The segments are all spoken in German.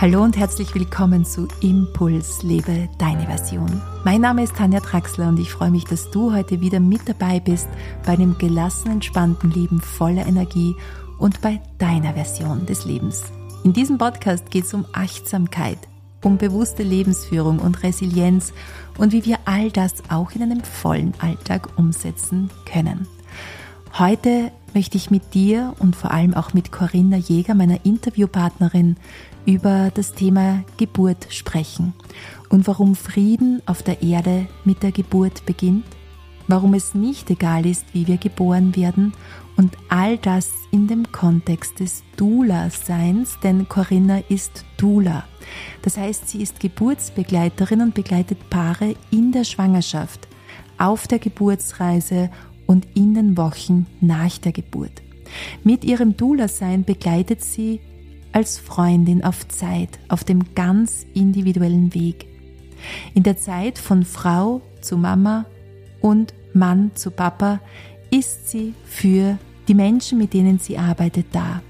Hallo und herzlich willkommen zu Impuls Lebe deine Version. Mein Name ist Tanja Traxler und ich freue mich, dass du heute wieder mit dabei bist bei einem gelassen, entspannten Leben voller Energie und bei deiner Version des Lebens. In diesem Podcast geht es um Achtsamkeit, um bewusste Lebensführung und Resilienz und wie wir all das auch in einem vollen Alltag umsetzen können. Heute möchte ich mit dir und vor allem auch mit Corinna Jäger, meiner Interviewpartnerin, über das Thema Geburt sprechen und warum Frieden auf der Erde mit der Geburt beginnt, warum es nicht egal ist, wie wir geboren werden und all das in dem Kontext des Dula-Seins, denn Corinna ist Dula. Das heißt, sie ist Geburtsbegleiterin und begleitet Paare in der Schwangerschaft, auf der Geburtsreise und in den Wochen nach der Geburt. Mit ihrem Dula-Sein begleitet sie als Freundin auf Zeit, auf dem ganz individuellen Weg. In der Zeit von Frau zu Mama und Mann zu Papa ist sie für die Menschen, mit denen sie arbeitet, da.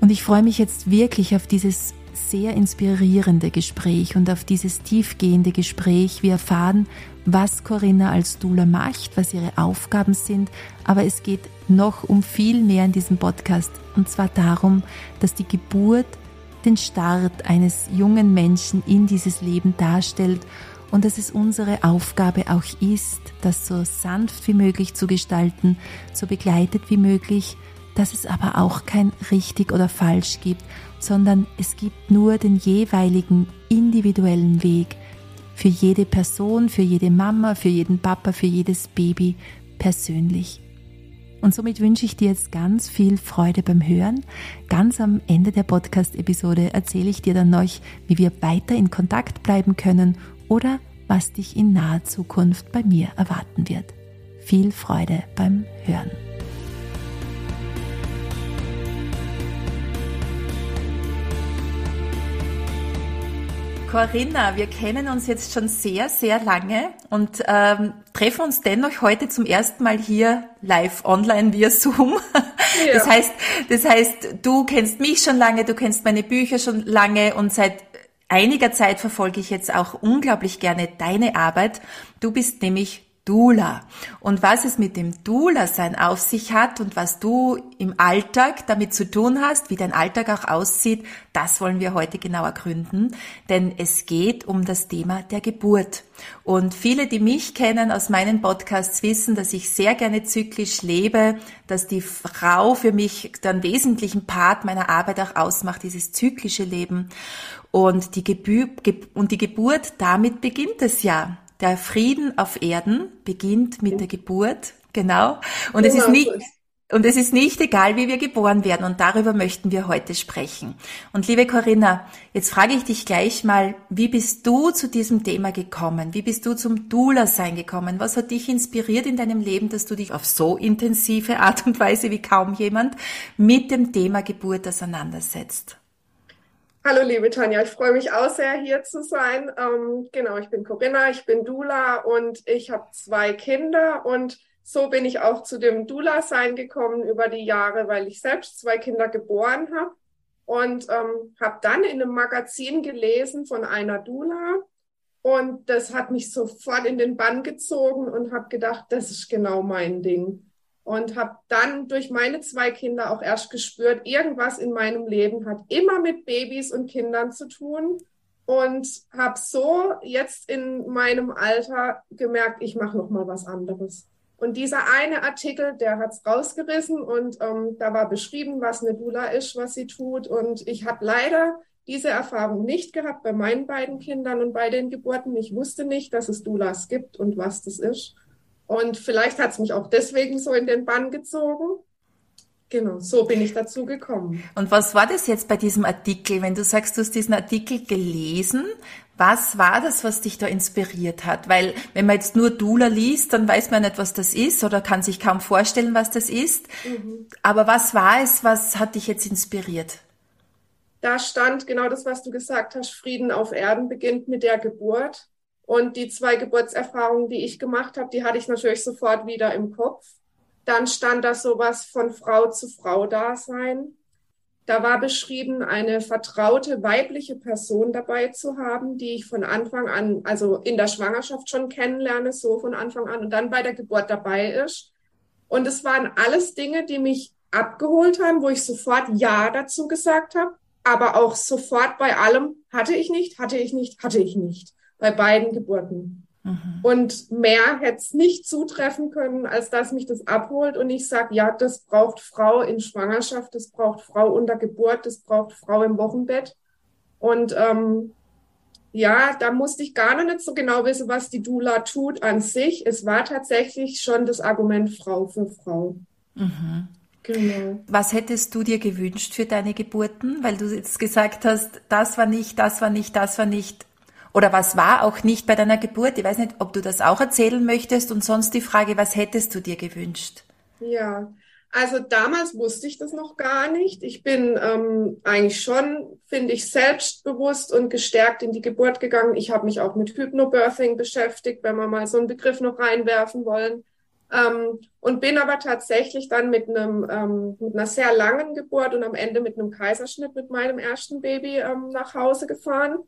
Und ich freue mich jetzt wirklich auf dieses sehr inspirierende Gespräch und auf dieses tiefgehende Gespräch. Wir erfahren, was Corinna als Dula macht, was ihre Aufgaben sind, aber es geht noch um viel mehr in diesem Podcast und zwar darum, dass die Geburt den Start eines jungen Menschen in dieses Leben darstellt und dass es unsere Aufgabe auch ist, das so sanft wie möglich zu gestalten, so begleitet wie möglich, dass es aber auch kein richtig oder falsch gibt, sondern es gibt nur den jeweiligen individuellen Weg für jede Person, für jede Mama, für jeden Papa, für jedes Baby persönlich. Und somit wünsche ich dir jetzt ganz viel Freude beim Hören. Ganz am Ende der Podcast-Episode erzähle ich dir dann noch, wie wir weiter in Kontakt bleiben können oder was dich in naher Zukunft bei mir erwarten wird. Viel Freude beim Hören. Corinna, wir kennen uns jetzt schon sehr, sehr lange und ähm, treffen uns dennoch heute zum ersten Mal hier live online via Zoom. Ja. Das heißt, das heißt, du kennst mich schon lange, du kennst meine Bücher schon lange und seit einiger Zeit verfolge ich jetzt auch unglaublich gerne deine Arbeit. Du bist nämlich Dula. Und was es mit dem Dula-Sein auf sich hat und was du im Alltag damit zu tun hast, wie dein Alltag auch aussieht, das wollen wir heute genau ergründen. Denn es geht um das Thema der Geburt. Und viele, die mich kennen aus meinen Podcasts, wissen, dass ich sehr gerne zyklisch lebe, dass die Frau für mich den wesentlichen Part meiner Arbeit auch ausmacht, dieses zyklische Leben. Und die, Geburt, und die Geburt, damit beginnt es ja. Der Frieden auf Erden beginnt mit der Geburt, genau. Und es ist genau nicht, und es ist nicht egal, wie wir geboren werden. Und darüber möchten wir heute sprechen. Und liebe Corinna, jetzt frage ich dich gleich mal, wie bist du zu diesem Thema gekommen? Wie bist du zum Dula-Sein gekommen? Was hat dich inspiriert in deinem Leben, dass du dich auf so intensive Art und Weise wie kaum jemand mit dem Thema Geburt auseinandersetzt? Hallo liebe Tanja, ich freue mich auch sehr hier zu sein. Ähm, genau, ich bin Corinna, ich bin Dula und ich habe zwei Kinder und so bin ich auch zu dem Dula-Sein gekommen über die Jahre, weil ich selbst zwei Kinder geboren habe und ähm, habe dann in einem Magazin gelesen von einer Dula und das hat mich sofort in den Bann gezogen und habe gedacht, das ist genau mein Ding und habe dann durch meine zwei Kinder auch erst gespürt, irgendwas in meinem Leben hat immer mit Babys und Kindern zu tun und habe so jetzt in meinem Alter gemerkt, ich mache noch mal was anderes. Und dieser eine Artikel, der hat's rausgerissen und ähm, da war beschrieben, was eine Dula ist, was sie tut. Und ich habe leider diese Erfahrung nicht gehabt bei meinen beiden Kindern und bei den Geburten. Ich wusste nicht, dass es Dulas gibt und was das ist. Und vielleicht hat es mich auch deswegen so in den Bann gezogen. Genau, so bin ich dazu gekommen. Und was war das jetzt bei diesem Artikel? Wenn du sagst, du hast diesen Artikel gelesen, was war das, was dich da inspiriert hat? Weil wenn man jetzt nur Dula liest, dann weiß man nicht, was das ist oder kann sich kaum vorstellen, was das ist. Mhm. Aber was war es, was hat dich jetzt inspiriert? Da stand genau das, was du gesagt hast. Frieden auf Erden beginnt mit der Geburt. Und die zwei Geburtserfahrungen, die ich gemacht habe, die hatte ich natürlich sofort wieder im Kopf. Dann stand da sowas von Frau zu Frau Dasein. da war beschrieben, eine vertraute weibliche Person dabei zu haben, die ich von Anfang an, also in der Schwangerschaft schon kennenlerne, so von Anfang an und dann bei der Geburt dabei ist. Und es waren alles Dinge, die mich abgeholt haben, wo ich sofort Ja dazu gesagt habe, aber auch sofort bei allem hatte ich nicht, hatte ich nicht, hatte ich nicht, bei beiden Geburten. Mhm. Und mehr hätte es nicht zutreffen können, als dass mich das abholt und ich sage, ja, das braucht Frau in Schwangerschaft, das braucht Frau unter Geburt, das braucht Frau im Wochenbett. Und ähm, ja, da musste ich gar nicht so genau wissen, was die Dula tut an sich. Es war tatsächlich schon das Argument Frau für Frau. Mhm. Genau. Was hättest du dir gewünscht für deine Geburten? Weil du jetzt gesagt hast, das war nicht, das war nicht, das war nicht. Oder was war auch nicht bei deiner Geburt? Ich weiß nicht, ob du das auch erzählen möchtest. Und sonst die Frage, was hättest du dir gewünscht? Ja, also damals wusste ich das noch gar nicht. Ich bin ähm, eigentlich schon, finde ich, selbstbewusst und gestärkt in die Geburt gegangen. Ich habe mich auch mit Hypnobirthing beschäftigt, wenn wir mal so einen Begriff noch reinwerfen wollen. Ähm, und bin aber tatsächlich dann mit einem ähm, mit einer sehr langen Geburt und am Ende mit einem Kaiserschnitt mit meinem ersten Baby ähm, nach Hause gefahren.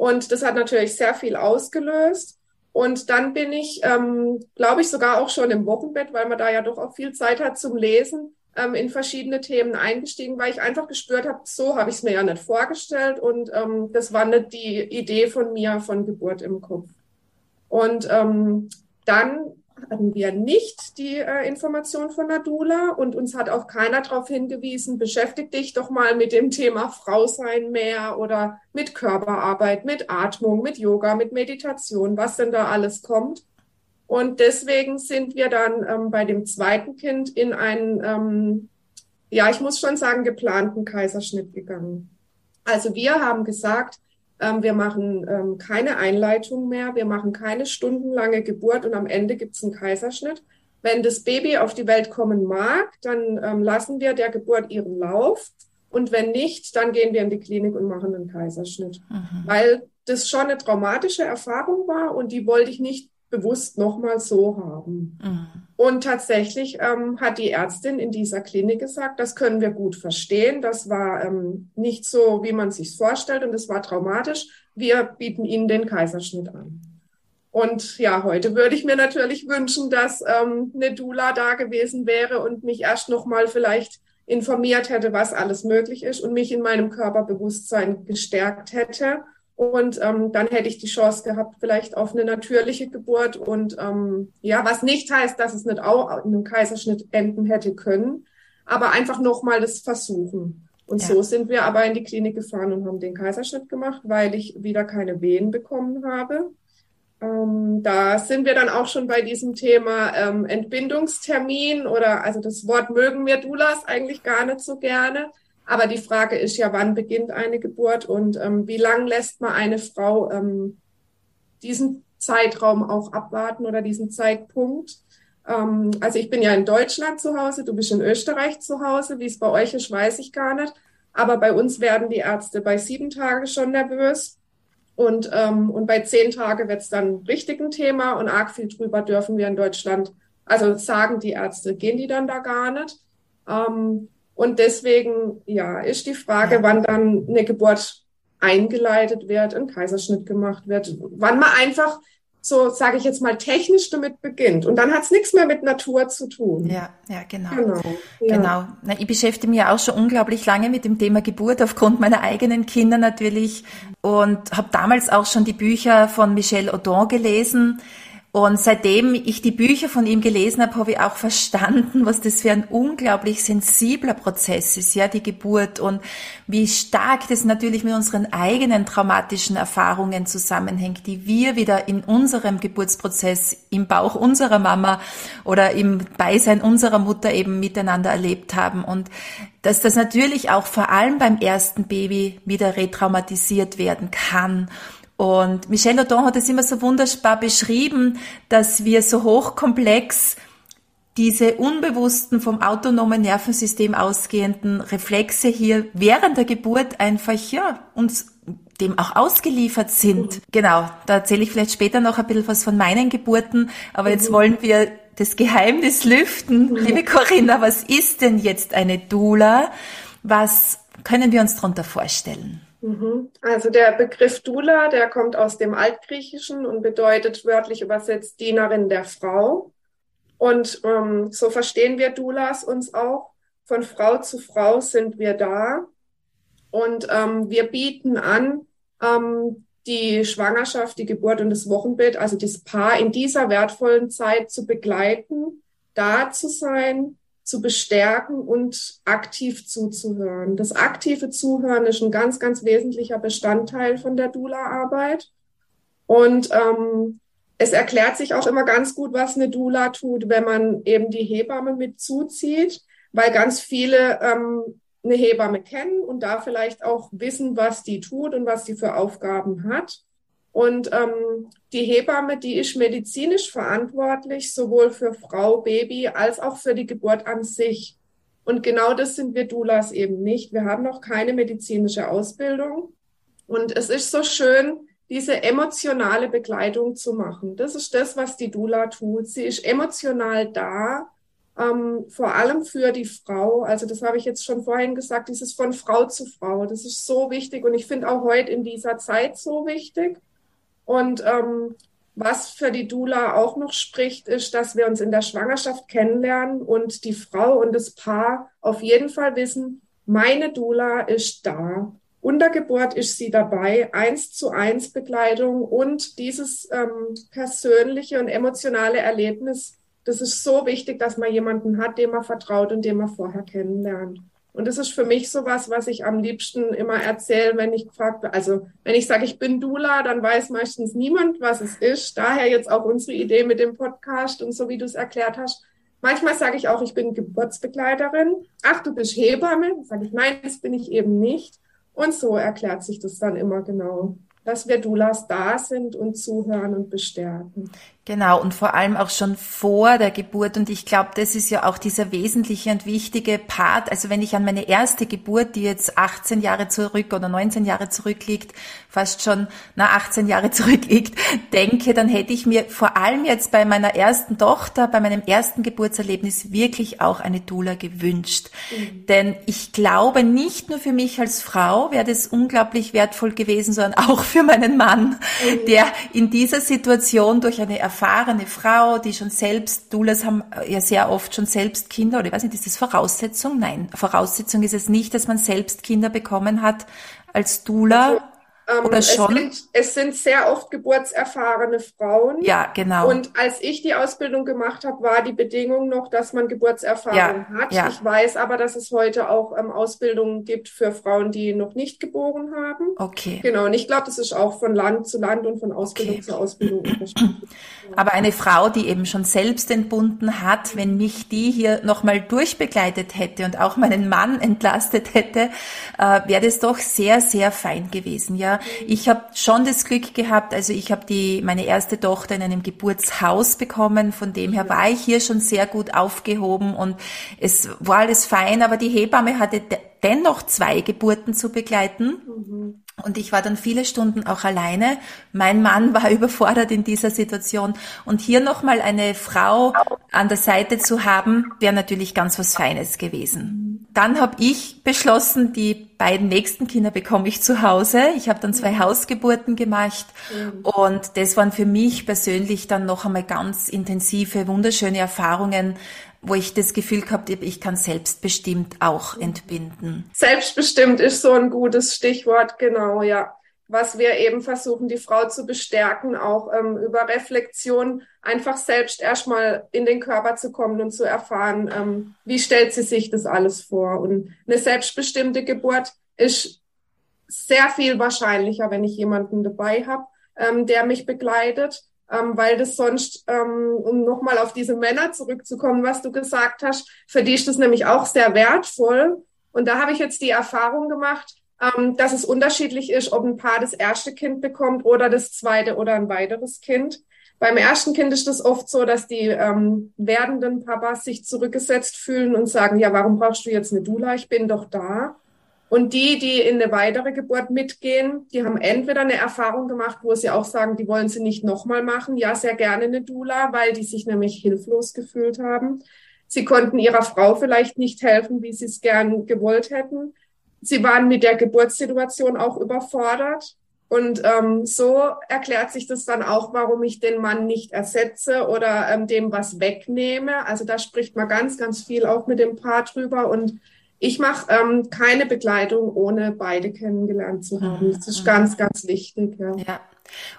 Und das hat natürlich sehr viel ausgelöst. Und dann bin ich, ähm, glaube ich, sogar auch schon im Wochenbett, weil man da ja doch auch viel Zeit hat zum Lesen, ähm, in verschiedene Themen eingestiegen, weil ich einfach gespürt habe, so habe ich es mir ja nicht vorgestellt. Und ähm, das war nicht die Idee von mir von Geburt im Kopf. Und ähm, dann hatten wir nicht die äh, Information von Nadula und uns hat auch keiner darauf hingewiesen, beschäftige dich doch mal mit dem Thema Frau sein mehr oder mit Körperarbeit, mit Atmung, mit Yoga, mit Meditation, was denn da alles kommt. Und deswegen sind wir dann ähm, bei dem zweiten Kind in einen, ähm, ja, ich muss schon sagen, geplanten Kaiserschnitt gegangen. Also wir haben gesagt, wir machen ähm, keine Einleitung mehr. Wir machen keine stundenlange Geburt und am Ende gibt es einen Kaiserschnitt. Wenn das Baby auf die Welt kommen mag, dann ähm, lassen wir der Geburt ihren Lauf. Und wenn nicht, dann gehen wir in die Klinik und machen einen Kaiserschnitt. Mhm. Weil das schon eine traumatische Erfahrung war und die wollte ich nicht bewusst nochmal so haben. Mhm. Und tatsächlich ähm, hat die Ärztin in dieser Klinik gesagt, das können wir gut verstehen. Das war ähm, nicht so, wie man sich vorstellt und es war traumatisch. Wir bieten Ihnen den Kaiserschnitt an. Und ja, heute würde ich mir natürlich wünschen, dass ähm, eine Dula da gewesen wäre und mich erst nochmal vielleicht informiert hätte, was alles möglich ist und mich in meinem Körperbewusstsein gestärkt hätte und ähm, dann hätte ich die Chance gehabt, vielleicht auf eine natürliche Geburt. Und ähm, ja, was nicht heißt, dass es nicht auch in einem Kaiserschnitt enden hätte können, aber einfach nochmal das versuchen. Und ja. so sind wir aber in die Klinik gefahren und haben den Kaiserschnitt gemacht, weil ich wieder keine Wehen bekommen habe. Ähm, da sind wir dann auch schon bei diesem Thema ähm, Entbindungstermin oder also das Wort mögen wir Dulas eigentlich gar nicht so gerne. Aber die Frage ist ja, wann beginnt eine Geburt und ähm, wie lang lässt man eine Frau ähm, diesen Zeitraum auch abwarten oder diesen Zeitpunkt? Ähm, also ich bin ja in Deutschland zu Hause, du bist in Österreich zu Hause. Wie es bei euch ist, weiß ich gar nicht. Aber bei uns werden die Ärzte bei sieben Tagen schon nervös. Und, ähm, und bei zehn Tagen wird es dann richtig ein Thema und arg viel drüber dürfen wir in Deutschland. Also sagen die Ärzte, gehen die dann da gar nicht. Ähm, und deswegen, ja, ist die Frage, ja. wann dann eine Geburt eingeleitet wird, ein Kaiserschnitt gemacht wird, wann man einfach so, sage ich jetzt mal, technisch damit beginnt. Und dann hat es nichts mehr mit Natur zu tun. Ja, ja, genau. Genau. Ja. genau. Na, ich beschäftige mich auch schon unglaublich lange mit dem Thema Geburt aufgrund meiner eigenen Kinder natürlich und habe damals auch schon die Bücher von Michel Audin gelesen und seitdem ich die Bücher von ihm gelesen habe, habe ich auch verstanden, was das für ein unglaublich sensibler Prozess ist, ja, die Geburt und wie stark das natürlich mit unseren eigenen traumatischen Erfahrungen zusammenhängt, die wir wieder in unserem Geburtsprozess im Bauch unserer Mama oder im Beisein unserer Mutter eben miteinander erlebt haben. Und dass das natürlich auch vor allem beim ersten Baby wieder retraumatisiert werden kann und Michel Audin hat es immer so wunderbar beschrieben, dass wir so hochkomplex diese unbewussten vom autonomen Nervensystem ausgehenden Reflexe hier während der Geburt einfach ja uns dem auch ausgeliefert sind. Mhm. Genau, da erzähle ich vielleicht später noch ein bisschen was von meinen Geburten, aber mhm. jetzt wollen wir das Geheimnis lüften. Mhm. Liebe Corinna, was ist denn jetzt eine Doula? Was können wir uns darunter vorstellen? Mhm. Also der Begriff Dula, der kommt aus dem Altgriechischen und bedeutet wörtlich übersetzt Dienerin der Frau. Und ähm, so verstehen wir Dulas uns auch. Von Frau zu Frau sind wir da. Und ähm, wir bieten an, ähm, die Schwangerschaft, die Geburt und das Wochenbett, also das Paar in dieser wertvollen Zeit zu begleiten, da zu sein, zu bestärken und aktiv zuzuhören. Das aktive Zuhören ist ein ganz, ganz wesentlicher Bestandteil von der Dula-Arbeit. Und ähm, es erklärt sich auch immer ganz gut, was eine Dula tut, wenn man eben die Hebamme mit zuzieht, weil ganz viele ähm, eine Hebamme kennen und da vielleicht auch wissen, was die tut und was sie für Aufgaben hat. Und ähm, die Hebamme, die ist medizinisch verantwortlich, sowohl für Frau, Baby als auch für die Geburt an sich. Und genau das sind wir Doulas eben nicht. Wir haben noch keine medizinische Ausbildung. Und es ist so schön, diese emotionale Begleitung zu machen. Das ist das, was die Dula tut. Sie ist emotional da, ähm, vor allem für die Frau. Also das habe ich jetzt schon vorhin gesagt, dieses von Frau zu Frau. Das ist so wichtig und ich finde auch heute in dieser Zeit so wichtig. Und ähm, was für die Dula auch noch spricht, ist, dass wir uns in der Schwangerschaft kennenlernen und die Frau und das Paar auf jeden Fall wissen, meine Dula ist da. Unter Geburt ist sie dabei, eins zu eins Begleitung und dieses ähm, persönliche und emotionale Erlebnis, das ist so wichtig, dass man jemanden hat, dem man vertraut und den man vorher kennenlernt. Und das ist für mich sowas, was ich am liebsten immer erzähle, wenn ich gefragt werde. Also wenn ich sage, ich bin Dula, dann weiß meistens niemand, was es ist. Daher jetzt auch unsere Idee mit dem Podcast und so wie du es erklärt hast. Manchmal sage ich auch, ich bin Geburtsbegleiterin. Ach, du bist Hebamme? Dann sage ich, nein, das bin ich eben nicht. Und so erklärt sich das dann immer genau, dass wir Dulas da sind und zuhören und bestärken. Genau, und vor allem auch schon vor der Geburt. Und ich glaube, das ist ja auch dieser wesentliche und wichtige Part. Also wenn ich an meine erste Geburt, die jetzt 18 Jahre zurück oder 19 Jahre zurückliegt, fast schon, na, 18 Jahre zurückliegt, denke, dann hätte ich mir vor allem jetzt bei meiner ersten Tochter, bei meinem ersten Geburtserlebnis wirklich auch eine Dula gewünscht. Mhm. Denn ich glaube, nicht nur für mich als Frau wäre das unglaublich wertvoll gewesen, sondern auch für meinen Mann, mhm. der in dieser Situation durch eine Erfahrung erfahrene Frau, die schon selbst, Doulas haben ja sehr oft schon selbst Kinder, oder ich weiß nicht, ist das Voraussetzung? Nein, Voraussetzung ist es nicht, dass man selbst Kinder bekommen hat als Dula. Ähm, Oder schon? Es sind, es sind, sehr oft geburtserfahrene Frauen. Ja, genau. Und als ich die Ausbildung gemacht habe, war die Bedingung noch, dass man Geburtserfahrung ja, hat. Ja. Ich weiß aber, dass es heute auch ähm, Ausbildungen gibt für Frauen, die noch nicht geboren haben. Okay. Genau. Und ich glaube, das ist auch von Land zu Land und von Ausbildung okay. zu Ausbildung unterschiedlich. Aber eine Frau, die eben schon selbst entbunden hat, wenn mich die hier nochmal durchbegleitet hätte und auch meinen Mann entlastet hätte, äh, wäre das doch sehr, sehr fein gewesen. Ja, ich habe schon das Glück gehabt, also ich habe die meine erste Tochter in einem Geburtshaus bekommen, von dem her war ich hier schon sehr gut aufgehoben und es war alles fein, aber die Hebamme hatte dennoch zwei Geburten zu begleiten. Mhm. Und ich war dann viele Stunden auch alleine. Mein Mann war überfordert in dieser Situation. Und hier nochmal eine Frau an der Seite zu haben, wäre natürlich ganz was Feines gewesen. Dann habe ich beschlossen, die beiden nächsten Kinder bekomme ich zu Hause. Ich habe dann zwei Hausgeburten gemacht. Und das waren für mich persönlich dann noch einmal ganz intensive, wunderschöne Erfahrungen, wo ich das Gefühl gehabt habe, ich kann selbstbestimmt auch entbinden. Selbstbestimmt ist so ein gutes Stichwort, genau, ja. Was wir eben versuchen, die Frau zu bestärken, auch ähm, über Reflexion, einfach selbst erstmal in den Körper zu kommen und zu erfahren, ähm, wie stellt sie sich das alles vor. Und eine selbstbestimmte Geburt ist sehr viel wahrscheinlicher, wenn ich jemanden dabei habe, ähm, der mich begleitet ähm, weil das sonst, ähm, um nochmal auf diese Männer zurückzukommen, was du gesagt hast, für die ist das nämlich auch sehr wertvoll. Und da habe ich jetzt die Erfahrung gemacht, ähm, dass es unterschiedlich ist, ob ein Paar das erste Kind bekommt oder das zweite oder ein weiteres Kind. Beim ersten Kind ist es oft so, dass die ähm, werdenden Papas sich zurückgesetzt fühlen und sagen, ja, warum brauchst du jetzt eine Dula? Ich bin doch da. Und die, die in eine weitere Geburt mitgehen, die haben entweder eine Erfahrung gemacht, wo sie auch sagen, die wollen sie nicht nochmal machen. Ja, sehr gerne eine Dula, weil die sich nämlich hilflos gefühlt haben. Sie konnten ihrer Frau vielleicht nicht helfen, wie sie es gern gewollt hätten. sie waren mit der Geburtssituation auch überfordert. Und ähm, so erklärt sich das dann auch, warum ich den Mann nicht ersetze oder ähm, dem was wegnehme. Also da spricht man ganz, ganz viel auch mit dem Paar drüber. Und ich mache ähm, keine Begleitung, ohne beide kennengelernt zu haben. Mhm. Das ist ganz, ganz wichtig. Ja. ja.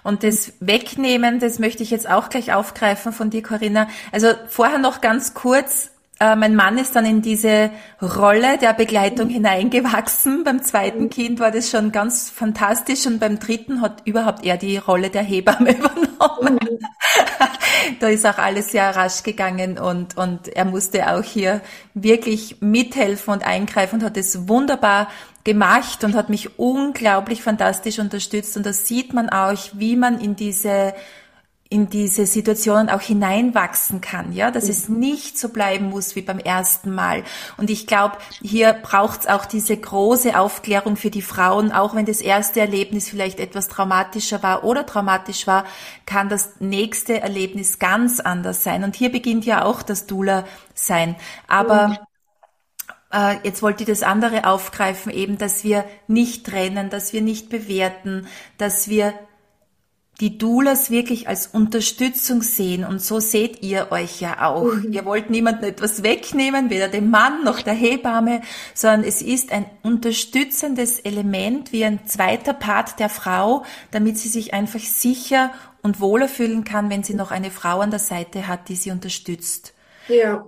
Und das Wegnehmen, das möchte ich jetzt auch gleich aufgreifen von dir, Corinna. Also vorher noch ganz kurz, äh, mein Mann ist dann in diese Rolle der Begleitung hineingewachsen. Beim zweiten Kind war das schon ganz fantastisch und beim dritten hat überhaupt er die Rolle der Hebamme übernommen. da ist auch alles sehr rasch gegangen und, und er musste auch hier wirklich mithelfen und eingreifen und hat es wunderbar gemacht und hat mich unglaublich fantastisch unterstützt. Und da sieht man auch, wie man in diese in diese Situationen auch hineinwachsen kann, ja, dass es mhm. nicht so bleiben muss wie beim ersten Mal. Und ich glaube, hier braucht es auch diese große Aufklärung für die Frauen, auch wenn das erste Erlebnis vielleicht etwas traumatischer war oder traumatisch war, kann das nächste Erlebnis ganz anders sein. Und hier beginnt ja auch das Dula sein. Aber mhm jetzt wollte ich das andere aufgreifen, eben, dass wir nicht trennen, dass wir nicht bewerten, dass wir die Doulas wirklich als Unterstützung sehen und so seht ihr euch ja auch. Mhm. Ihr wollt niemandem etwas wegnehmen, weder dem Mann noch der Hebamme, sondern es ist ein unterstützendes Element wie ein zweiter Part der Frau, damit sie sich einfach sicher und wohler fühlen kann, wenn sie noch eine Frau an der Seite hat, die sie unterstützt. Ja.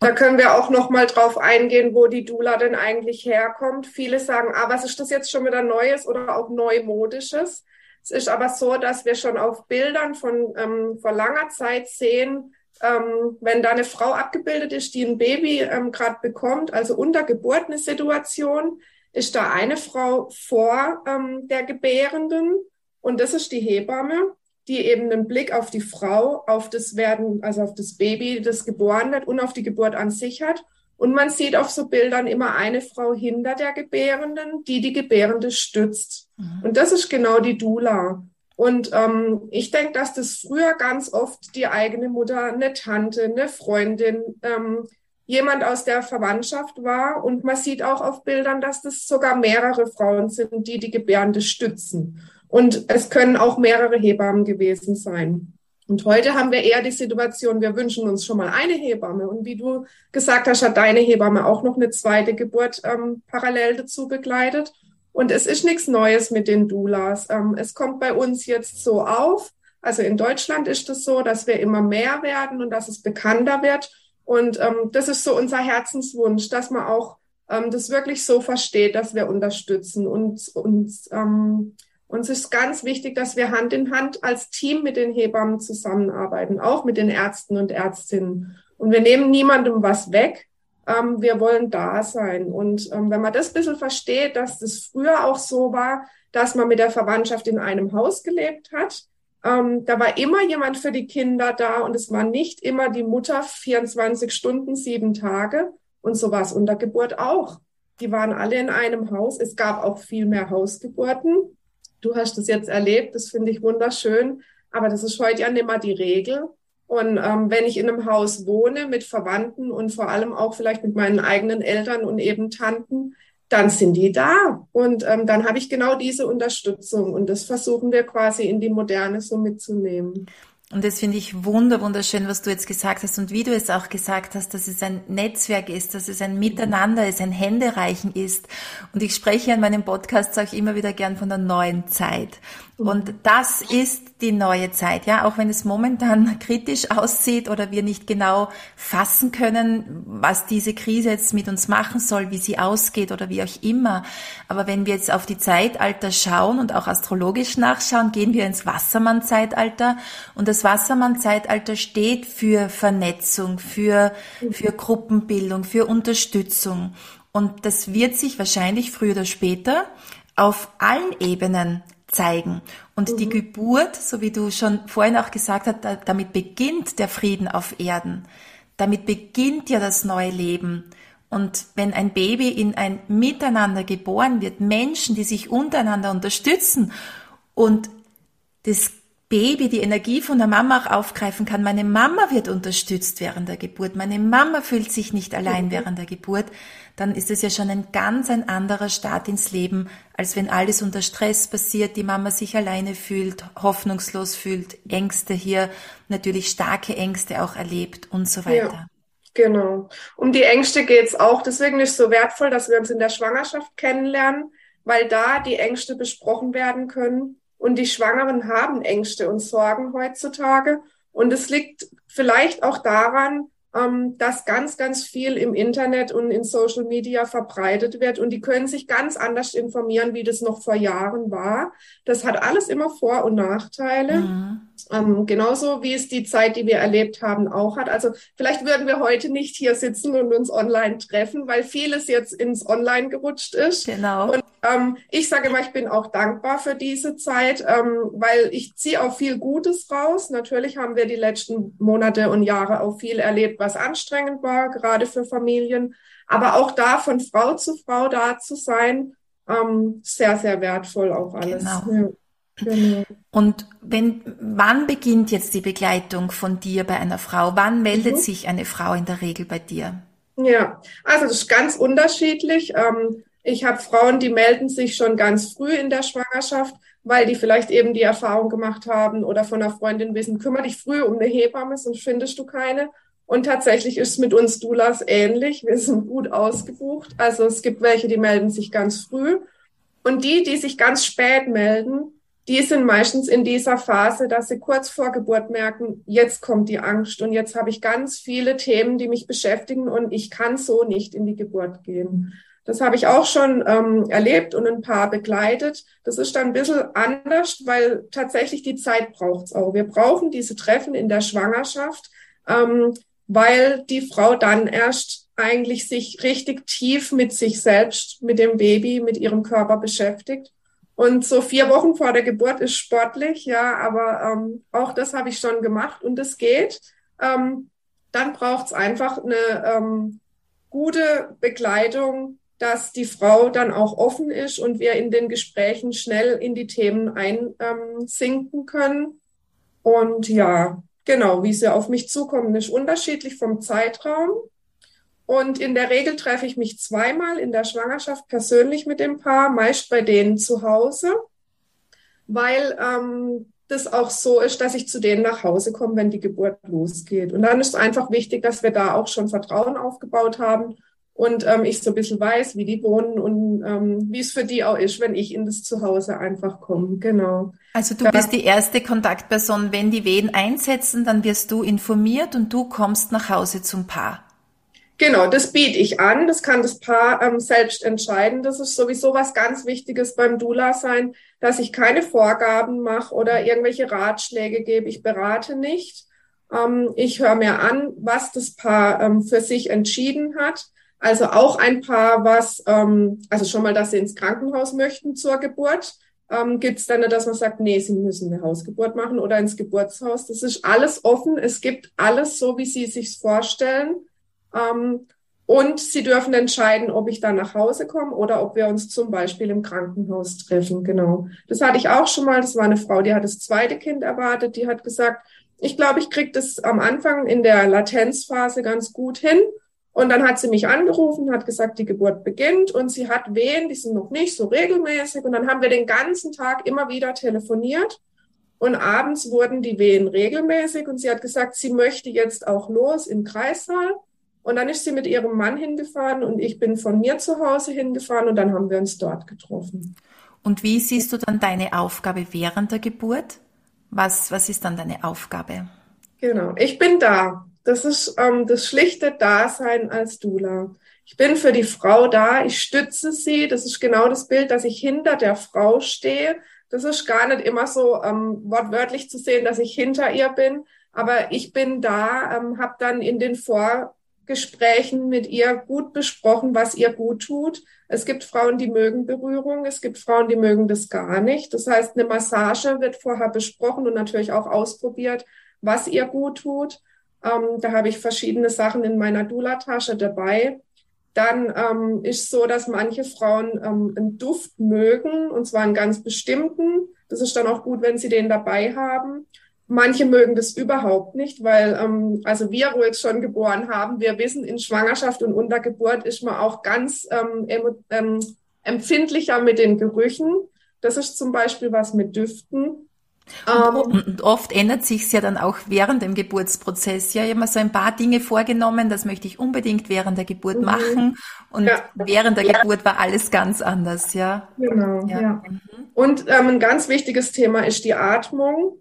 Da können wir auch noch mal drauf eingehen, wo die Dula denn eigentlich herkommt. Viele sagen, ah, was ist das jetzt schon wieder Neues oder auch Neumodisches? Es ist aber so, dass wir schon auf Bildern von ähm, vor langer Zeit sehen, ähm, wenn da eine Frau abgebildet ist, die ein Baby ähm, gerade bekommt, also unter Geburt eine Situation, ist da eine Frau vor ähm, der Gebärenden und das ist die Hebamme, die eben einen Blick auf die Frau, auf das Werden, also auf das Baby, das geboren wird und auf die Geburt an sich hat. Und man sieht auf so Bildern immer eine Frau hinter der Gebärenden, die die Gebärende stützt. Mhm. Und das ist genau die Dula. Und ähm, ich denke, dass das früher ganz oft die eigene Mutter, eine Tante, eine Freundin, ähm, jemand aus der Verwandtschaft war. Und man sieht auch auf Bildern, dass das sogar mehrere Frauen sind, die die Gebärende stützen. Und es können auch mehrere Hebammen gewesen sein. Und heute haben wir eher die Situation, wir wünschen uns schon mal eine Hebamme. Und wie du gesagt hast, hat deine Hebamme auch noch eine zweite Geburt ähm, parallel dazu begleitet. Und es ist nichts Neues mit den Doulas. Ähm, es kommt bei uns jetzt so auf. Also in Deutschland ist es das so, dass wir immer mehr werden und dass es bekannter wird. Und ähm, das ist so unser Herzenswunsch, dass man auch ähm, das wirklich so versteht, dass wir unterstützen und uns ähm, uns ist ganz wichtig, dass wir Hand in Hand als Team mit den Hebammen zusammenarbeiten, auch mit den Ärzten und Ärztinnen. Und wir nehmen niemandem was weg. Ähm, wir wollen da sein. Und ähm, wenn man das ein bisschen versteht, dass das früher auch so war, dass man mit der Verwandtschaft in einem Haus gelebt hat, ähm, da war immer jemand für die Kinder da und es war nicht immer die Mutter 24 Stunden, sieben Tage. Und so war es unter Geburt auch. Die waren alle in einem Haus. Es gab auch viel mehr Hausgeburten. Du hast das jetzt erlebt, das finde ich wunderschön, aber das ist heute ja nicht mehr die Regel. Und ähm, wenn ich in einem Haus wohne mit Verwandten und vor allem auch vielleicht mit meinen eigenen Eltern und eben Tanten, dann sind die da. Und ähm, dann habe ich genau diese Unterstützung. Und das versuchen wir quasi in die Moderne so mitzunehmen. Und das finde ich wunder, wunderschön, was du jetzt gesagt hast und wie du es auch gesagt hast, dass es ein Netzwerk ist, dass es ein Miteinander ist, ein Händereichen ist. Und ich spreche in meinem Podcast auch immer wieder gern von der neuen Zeit. Und das ist die neue Zeit, ja, auch wenn es momentan kritisch aussieht oder wir nicht genau fassen können, was diese Krise jetzt mit uns machen soll, wie sie ausgeht oder wie auch immer. Aber wenn wir jetzt auf die Zeitalter schauen und auch astrologisch nachschauen, gehen wir ins Wassermann-Zeitalter. Und das Wassermann-Zeitalter steht für Vernetzung, für, für Gruppenbildung, für Unterstützung. Und das wird sich wahrscheinlich früher oder später auf allen Ebenen zeigen. Und mhm. die Geburt, so wie du schon vorhin auch gesagt hast, damit beginnt der Frieden auf Erden. Damit beginnt ja das neue Leben. Und wenn ein Baby in ein Miteinander geboren wird, Menschen, die sich untereinander unterstützen und das Baby die Energie von der Mama auch aufgreifen kann. Meine Mama wird unterstützt während der Geburt. Meine Mama fühlt sich nicht allein mhm. während der Geburt. Dann ist es ja schon ein ganz ein anderer Start ins Leben, als wenn alles unter Stress passiert, die Mama sich alleine fühlt, hoffnungslos fühlt, Ängste hier, natürlich starke Ängste auch erlebt und so weiter. Ja. Genau. Um die Ängste geht's auch. Deswegen ist es so wertvoll, dass wir uns in der Schwangerschaft kennenlernen, weil da die Ängste besprochen werden können. Und die Schwangeren haben Ängste und Sorgen heutzutage. Und es liegt vielleicht auch daran, ähm, dass ganz, ganz viel im Internet und in Social Media verbreitet wird. Und die können sich ganz anders informieren, wie das noch vor Jahren war. Das hat alles immer Vor- und Nachteile. Mhm. Ähm, genauso wie es die Zeit, die wir erlebt haben, auch hat. Also vielleicht würden wir heute nicht hier sitzen und uns online treffen, weil vieles jetzt ins Online gerutscht ist. Genau. Und ähm, ich sage immer, ich bin auch dankbar für diese Zeit, ähm, weil ich ziehe auch viel Gutes raus. Natürlich haben wir die letzten Monate und Jahre auch viel erlebt, was anstrengend war, gerade für Familien. Aber auch da von Frau zu Frau da zu sein, ähm, sehr, sehr wertvoll auch alles. Genau. Ja. Genau. Und wenn, wann beginnt jetzt die Begleitung von dir bei einer Frau? Wann meldet mhm. sich eine Frau in der Regel bei dir? Ja, also das ist ganz unterschiedlich. Ähm, ich habe Frauen, die melden sich schon ganz früh in der Schwangerschaft, weil die vielleicht eben die Erfahrung gemacht haben oder von einer Freundin wissen, kümmere dich früh um eine Hebamme, sonst findest du keine. Und tatsächlich ist es mit uns Doulas ähnlich. Wir sind gut ausgebucht. Also es gibt welche, die melden sich ganz früh. Und die, die sich ganz spät melden, die sind meistens in dieser Phase, dass sie kurz vor Geburt merken, jetzt kommt die Angst und jetzt habe ich ganz viele Themen, die mich beschäftigen und ich kann so nicht in die Geburt gehen. Das habe ich auch schon ähm, erlebt und ein paar begleitet. Das ist dann ein bisschen anders, weil tatsächlich die Zeit braucht es auch. Wir brauchen diese Treffen in der Schwangerschaft, ähm, weil die Frau dann erst eigentlich sich richtig tief mit sich selbst, mit dem Baby, mit ihrem Körper beschäftigt und so vier Wochen vor der Geburt ist sportlich, ja, aber ähm, auch das habe ich schon gemacht und es geht. Ähm, dann braucht es einfach eine ähm, gute Begleitung, dass die Frau dann auch offen ist und wir in den Gesprächen schnell in die Themen einsinken können. Und ja, genau, wie sie auf mich zukommen, ist unterschiedlich vom Zeitraum. Und in der Regel treffe ich mich zweimal in der Schwangerschaft persönlich mit dem Paar, meist bei denen zu Hause, weil ähm, das auch so ist, dass ich zu denen nach Hause komme, wenn die Geburt losgeht. Und dann ist es einfach wichtig, dass wir da auch schon Vertrauen aufgebaut haben und ähm, ich so ein bisschen weiß, wie die wohnen und ähm, wie es für die auch ist, wenn ich in das Zuhause einfach komme. Genau. Also du ja. bist die erste Kontaktperson. Wenn die Wehen einsetzen, dann wirst du informiert und du kommst nach Hause zum Paar. Genau, das biete ich an. Das kann das Paar ähm, selbst entscheiden. Das ist sowieso was ganz Wichtiges beim Dula sein, dass ich keine Vorgaben mache oder irgendwelche Ratschläge gebe. Ich berate nicht. Ähm, ich höre mir an, was das Paar ähm, für sich entschieden hat. Also auch ein Paar, was, ähm, also schon mal, dass sie ins Krankenhaus möchten zur Geburt. Ähm, Gibt es dann dass man sagt, nee, sie müssen eine Hausgeburt machen oder ins Geburtshaus. Das ist alles offen. Es gibt alles so, wie sie sich vorstellen. Ähm, und sie dürfen entscheiden, ob ich dann nach Hause komme oder ob wir uns zum Beispiel im Krankenhaus treffen. Genau. Das hatte ich auch schon mal. Das war eine Frau, die hat das zweite Kind erwartet. Die hat gesagt, ich glaube, ich kriege das am Anfang in der Latenzphase ganz gut hin. Und dann hat sie mich angerufen, hat gesagt, die Geburt beginnt und sie hat Wehen, die sind noch nicht so regelmäßig. Und dann haben wir den ganzen Tag immer wieder telefoniert. Und abends wurden die Wehen regelmäßig und sie hat gesagt, sie möchte jetzt auch los im Kreissaal. Und dann ist sie mit ihrem Mann hingefahren und ich bin von mir zu Hause hingefahren und dann haben wir uns dort getroffen. Und wie siehst du dann deine Aufgabe während der Geburt? Was, was ist dann deine Aufgabe? Genau, ich bin da. Das ist ähm, das schlichte Dasein als Dula. Ich bin für die Frau da, ich stütze sie. Das ist genau das Bild, dass ich hinter der Frau stehe. Das ist gar nicht immer so ähm, wortwörtlich zu sehen, dass ich hinter ihr bin, aber ich bin da, ähm, habe dann in den Vor Gesprächen mit ihr gut besprochen, was ihr gut tut. Es gibt Frauen, die mögen Berührung, es gibt Frauen, die mögen das gar nicht. Das heißt, eine Massage wird vorher besprochen und natürlich auch ausprobiert, was ihr gut tut. Ähm, da habe ich verschiedene Sachen in meiner Dula-Tasche dabei. Dann ähm, ist so, dass manche Frauen ähm, einen Duft mögen, und zwar einen ganz bestimmten. Das ist dann auch gut, wenn Sie den dabei haben. Manche mögen das überhaupt nicht, weil, ähm, also wir, wo jetzt schon geboren haben, wir wissen, in Schwangerschaft und Untergeburt ist man auch ganz ähm, ähm, empfindlicher mit den Gerüchen. Das ist zum Beispiel was mit Düften. Und, ähm, oft ändert sich ja dann auch während dem Geburtsprozess. Ja, ich habe mir so ein paar Dinge vorgenommen, das möchte ich unbedingt während der Geburt mhm. machen. Und ja. während der ja. Geburt war alles ganz anders, ja. Genau, ja. ja. Mhm. Und ähm, ein ganz wichtiges Thema ist die Atmung.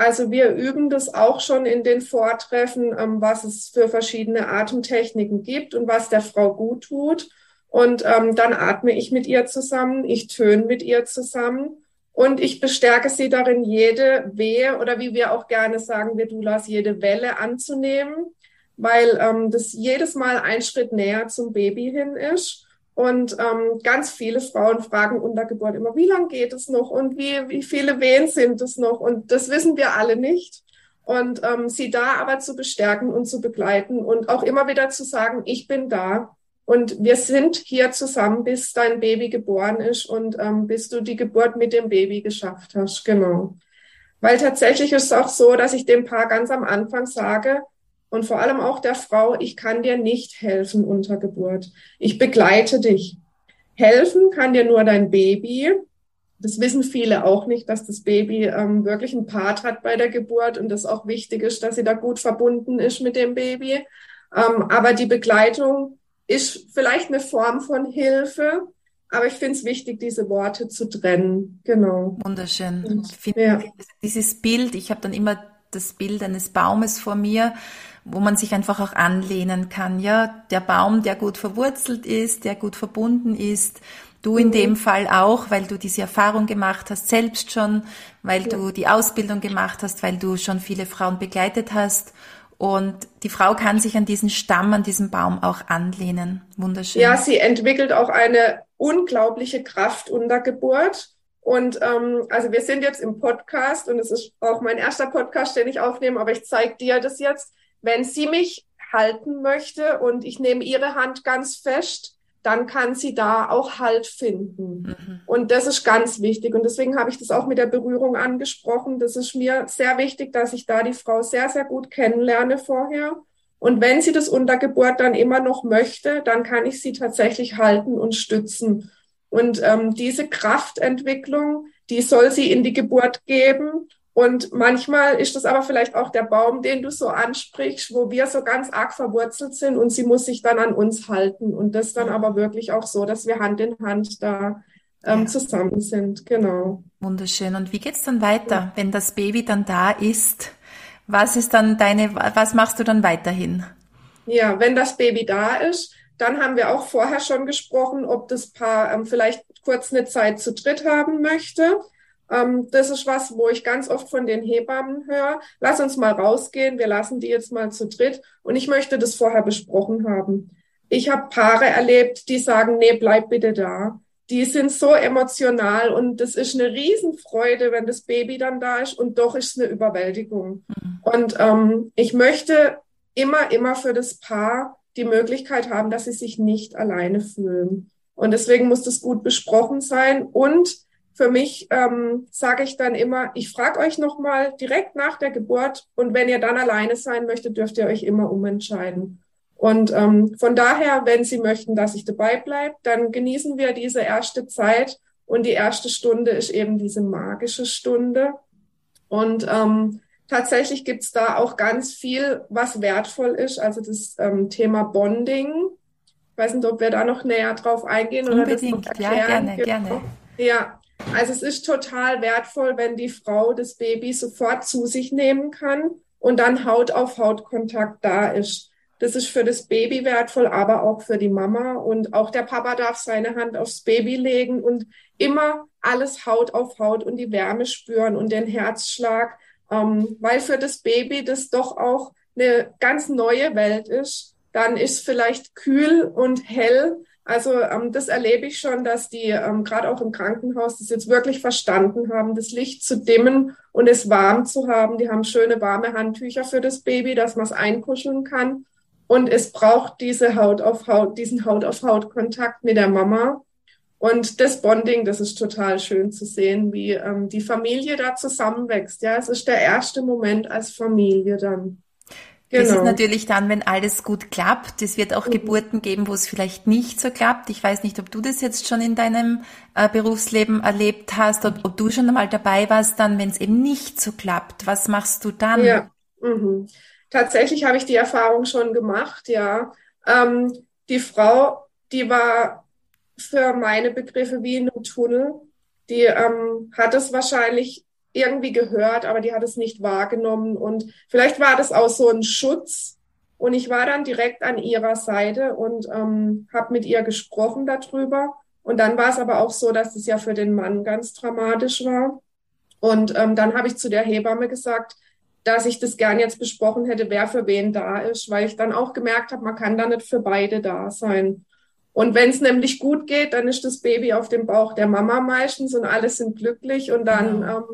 Also wir üben das auch schon in den Vortreffen, ähm, was es für verschiedene Atemtechniken gibt und was der Frau gut tut. Und ähm, dann atme ich mit ihr zusammen, ich töne mit ihr zusammen und ich bestärke sie darin, jede Wehe oder wie wir auch gerne sagen, wir Dulas, jede Welle anzunehmen, weil ähm, das jedes Mal ein Schritt näher zum Baby hin ist. Und ähm, ganz viele Frauen fragen unter Geburt immer, wie lang geht es noch und wie, wie viele Wehen sind es noch? Und das wissen wir alle nicht. Und ähm, sie da aber zu bestärken und zu begleiten und auch immer wieder zu sagen, ich bin da. Und wir sind hier zusammen, bis dein Baby geboren ist und ähm, bis du die Geburt mit dem Baby geschafft hast. Genau. Weil tatsächlich ist es auch so, dass ich dem Paar ganz am Anfang sage, und vor allem auch der Frau, ich kann dir nicht helfen unter Geburt. Ich begleite dich. Helfen kann dir nur dein Baby. Das wissen viele auch nicht, dass das Baby ähm, wirklich einen Part hat bei der Geburt und das auch wichtig ist, dass sie da gut verbunden ist mit dem Baby. Ähm, aber die Begleitung ist vielleicht eine Form von Hilfe, aber ich finde es wichtig, diese Worte zu trennen. Genau. Wunderschön. Ich finde ja. dieses Bild, ich habe dann immer das Bild eines Baumes vor mir, wo man sich einfach auch anlehnen kann. Ja, der Baum, der gut verwurzelt ist, der gut verbunden ist. Du in mhm. dem Fall auch, weil du diese Erfahrung gemacht hast, selbst schon, weil ja. du die Ausbildung gemacht hast, weil du schon viele Frauen begleitet hast. Und die Frau kann sich an diesen Stamm, an diesen Baum auch anlehnen. Wunderschön. Ja, sie entwickelt auch eine unglaubliche Kraft unter Geburt. Und ähm, also wir sind jetzt im Podcast und es ist auch mein erster Podcast, den ich aufnehme, aber ich zeige dir das jetzt. Wenn sie mich halten möchte und ich nehme ihre Hand ganz fest, dann kann sie da auch Halt finden. Mhm. Und das ist ganz wichtig. Und deswegen habe ich das auch mit der Berührung angesprochen. Das ist mir sehr wichtig, dass ich da die Frau sehr, sehr gut kennenlerne vorher. Und wenn sie das unter Geburt dann immer noch möchte, dann kann ich sie tatsächlich halten und stützen. Und ähm, diese Kraftentwicklung, die soll sie in die Geburt geben. Und manchmal ist das aber vielleicht auch der Baum, den du so ansprichst, wo wir so ganz arg verwurzelt sind und sie muss sich dann an uns halten. Und das dann aber wirklich auch so, dass wir Hand in Hand da ähm, ja. zusammen sind. Genau. Wunderschön. Und wie geht's dann weiter, wenn das Baby dann da ist? Was ist dann deine, was machst du dann weiterhin? Ja, wenn das Baby da ist, dann haben wir auch vorher schon gesprochen, ob das Paar ähm, vielleicht kurz eine Zeit zu dritt haben möchte. Ähm, das ist was, wo ich ganz oft von den Hebammen höre. Lass uns mal rausgehen, wir lassen die jetzt mal zu dritt. Und ich möchte das vorher besprochen haben. Ich habe Paare erlebt, die sagen, nee, bleib bitte da. Die sind so emotional und das ist eine Riesenfreude, wenn das Baby dann da ist und doch ist es eine Überwältigung. Mhm. Und ähm, ich möchte immer, immer für das Paar die Möglichkeit haben, dass sie sich nicht alleine fühlen. Und deswegen muss das gut besprochen sein und für mich ähm, sage ich dann immer, ich frage euch nochmal direkt nach der Geburt und wenn ihr dann alleine sein möchtet, dürft ihr euch immer umentscheiden. Und ähm, von daher, wenn Sie möchten, dass ich dabei bleibe, dann genießen wir diese erste Zeit und die erste Stunde ist eben diese magische Stunde. Und ähm, tatsächlich gibt's da auch ganz viel, was wertvoll ist. Also das ähm, Thema Bonding. Ich weiß nicht, ob wir da noch näher drauf eingehen oder Unbedingt. das noch erklären. Ja, gerne, genau. gerne. Ja, also es ist total wertvoll, wenn die Frau das Baby sofort zu sich nehmen kann und dann Haut auf Haut Kontakt da ist. Das ist für das Baby wertvoll, aber auch für die Mama. Und auch der Papa darf seine Hand aufs Baby legen und immer alles Haut auf Haut und die Wärme spüren und den Herzschlag, ähm, weil für das Baby das doch auch eine ganz neue Welt ist. Dann ist vielleicht kühl und hell also ähm, das erlebe ich schon, dass die ähm, gerade auch im Krankenhaus das jetzt wirklich verstanden haben, das Licht zu dimmen und es warm zu haben. Die haben schöne warme Handtücher für das Baby, dass man es einkuscheln kann. Und es braucht diese Haut auf Haut, diesen Haut auf Haut Kontakt mit der Mama. Und das Bonding, das ist total schön zu sehen, wie ähm, die Familie da zusammenwächst. Ja, es ist der erste Moment als Familie dann. Genau. Das ist genau. natürlich dann, wenn alles gut klappt. Es wird auch mhm. Geburten geben, wo es vielleicht nicht so klappt. Ich weiß nicht, ob du das jetzt schon in deinem äh, Berufsleben erlebt hast, ob, ob, du schon einmal dabei warst, dann, wenn es eben nicht so klappt. Was machst du dann? Ja, mhm. tatsächlich habe ich die Erfahrung schon gemacht, ja. Ähm, die Frau, die war für meine Begriffe wie in einem Tunnel. Die ähm, hat es wahrscheinlich irgendwie gehört, aber die hat es nicht wahrgenommen. Und vielleicht war das auch so ein Schutz. Und ich war dann direkt an ihrer Seite und ähm, habe mit ihr gesprochen darüber. Und dann war es aber auch so, dass es ja für den Mann ganz dramatisch war. Und ähm, dann habe ich zu der Hebamme gesagt, dass ich das gern jetzt besprochen hätte, wer für wen da ist, weil ich dann auch gemerkt habe, man kann da nicht für beide da sein. Und wenn es nämlich gut geht, dann ist das Baby auf dem Bauch der Mama meistens und alle sind glücklich und dann ähm,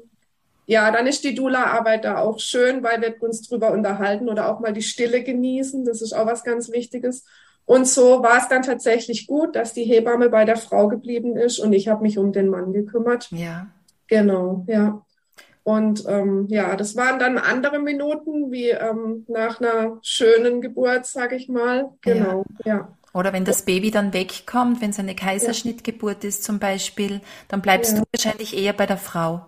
ja, dann ist die Dula-Arbeit da auch schön, weil wir uns drüber unterhalten oder auch mal die Stille genießen. Das ist auch was ganz Wichtiges. Und so war es dann tatsächlich gut, dass die Hebamme bei der Frau geblieben ist und ich habe mich um den Mann gekümmert. Ja. Genau, ja. Und ähm, ja, das waren dann andere Minuten wie ähm, nach einer schönen Geburt, sag ich mal. Genau, ja. ja. Oder wenn das Baby dann wegkommt, wenn es eine Kaiserschnittgeburt ist zum Beispiel, dann bleibst ja. du wahrscheinlich eher bei der Frau.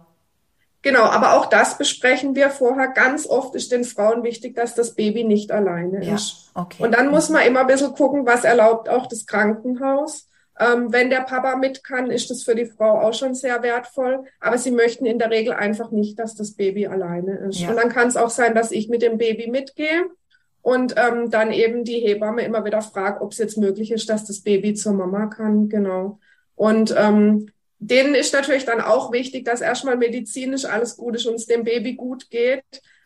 Genau, aber auch das besprechen wir vorher. Ganz oft ist den Frauen wichtig, dass das Baby nicht alleine ja, ist. Okay. Und dann muss man immer ein bisschen gucken, was erlaubt auch das Krankenhaus. Ähm, wenn der Papa mit kann, ist das für die Frau auch schon sehr wertvoll. Aber sie möchten in der Regel einfach nicht, dass das Baby alleine ist. Ja. Und dann kann es auch sein, dass ich mit dem Baby mitgehe und ähm, dann eben die Hebamme immer wieder fragt, ob es jetzt möglich ist, dass das Baby zur Mama kann. Genau. Und ähm, denen ist natürlich dann auch wichtig, dass erstmal medizinisch alles gut ist und es dem Baby gut geht.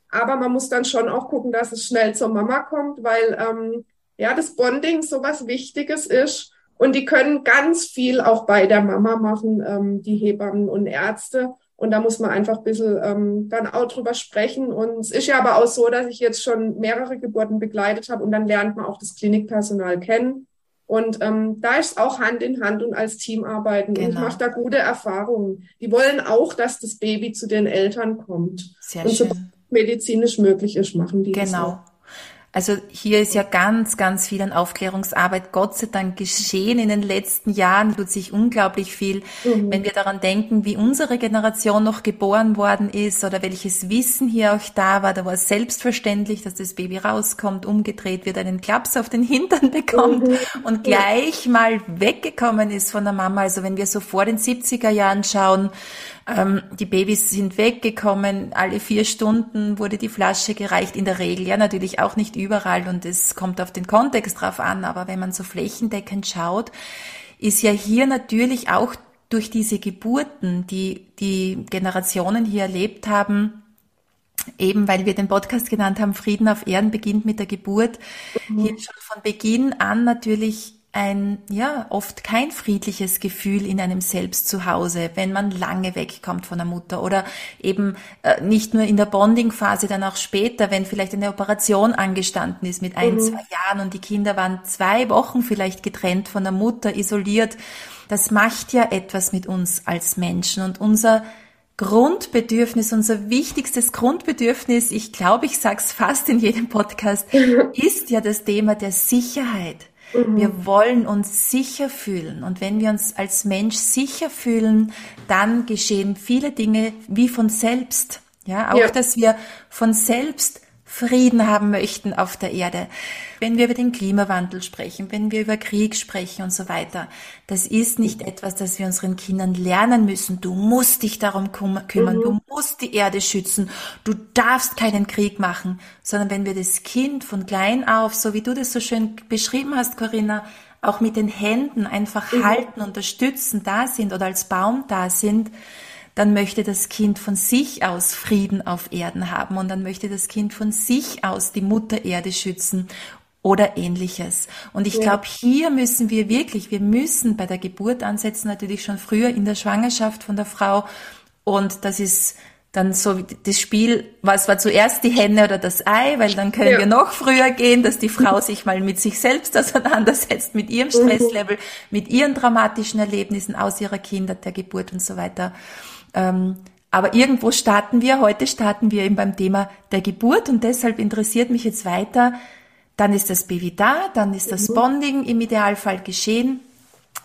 Aber man muss dann schon auch gucken, dass es schnell zur Mama kommt, weil ähm, ja das Bonding so was Wichtiges ist. Und die können ganz viel auch bei der Mama machen, ähm, die Hebammen und Ärzte. Und da muss man einfach ein bisschen ähm, dann auch drüber sprechen. Und es ist ja aber auch so, dass ich jetzt schon mehrere Geburten begleitet habe und dann lernt man auch das Klinikpersonal kennen. Und ähm, da ist auch Hand in Hand und als Team arbeiten. Genau. Und ich genau. mache da gute Erfahrungen. Die wollen auch, dass das Baby zu den Eltern kommt. Sehr und schön. medizinisch möglich ist, machen die genau. das. Genau. Also hier ist ja ganz, ganz viel an Aufklärungsarbeit, Gott sei Dank, geschehen in den letzten Jahren, tut sich unglaublich viel. Mhm. Wenn wir daran denken, wie unsere Generation noch geboren worden ist oder welches Wissen hier auch da war, da war es selbstverständlich, dass das Baby rauskommt, umgedreht wird, einen Klaps auf den Hintern bekommt mhm. und gleich mal weggekommen ist von der Mama. Also wenn wir so vor den 70er Jahren schauen, ähm, die Babys sind weggekommen, alle vier Stunden wurde die Flasche gereicht, in der Regel, ja natürlich auch nicht überall und es kommt auf den Kontext drauf an, aber wenn man so flächendeckend schaut, ist ja hier natürlich auch durch diese Geburten, die die Generationen hier erlebt haben, eben weil wir den Podcast genannt haben, Frieden auf Erden beginnt mit der Geburt, mhm. hier schon von Beginn an natürlich ein, ja, oft kein friedliches Gefühl in einem selbst zu Hause, wenn man lange wegkommt von der Mutter oder eben äh, nicht nur in der Bonding-Phase, dann auch später, wenn vielleicht eine Operation angestanden ist mit ein, mhm. zwei Jahren und die Kinder waren zwei Wochen vielleicht getrennt von der Mutter, isoliert. Das macht ja etwas mit uns als Menschen und unser Grundbedürfnis, unser wichtigstes Grundbedürfnis, ich glaube, ich sag's fast in jedem Podcast, ist ja das Thema der Sicherheit. Mhm. Wir wollen uns sicher fühlen. Und wenn wir uns als Mensch sicher fühlen, dann geschehen viele Dinge wie von selbst. Ja, auch, ja. dass wir von selbst Frieden haben möchten auf der Erde. Wenn wir über den Klimawandel sprechen, wenn wir über Krieg sprechen und so weiter, das ist nicht etwas, das wir unseren Kindern lernen müssen. Du musst dich darum kümmern, mhm. du musst die Erde schützen, du darfst keinen Krieg machen, sondern wenn wir das Kind von klein auf, so wie du das so schön beschrieben hast, Corinna, auch mit den Händen einfach mhm. halten, unterstützen, da sind oder als Baum da sind, dann möchte das Kind von sich aus Frieden auf Erden haben und dann möchte das Kind von sich aus die Mutter Erde schützen oder ähnliches. Und ich ja. glaube, hier müssen wir wirklich, wir müssen bei der Geburt ansetzen, natürlich schon früher in der Schwangerschaft von der Frau. Und das ist dann so das Spiel, was war zuerst die Henne oder das Ei, weil dann können ja. wir noch früher gehen, dass die Frau sich mal mit sich selbst auseinandersetzt, mit ihrem mhm. Stresslevel, mit ihren dramatischen Erlebnissen aus ihrer Kindheit, der Geburt und so weiter. Ähm, aber irgendwo starten wir, heute starten wir eben beim Thema der Geburt und deshalb interessiert mich jetzt weiter, dann ist das Baby da, dann ist das mhm. Bonding im Idealfall geschehen.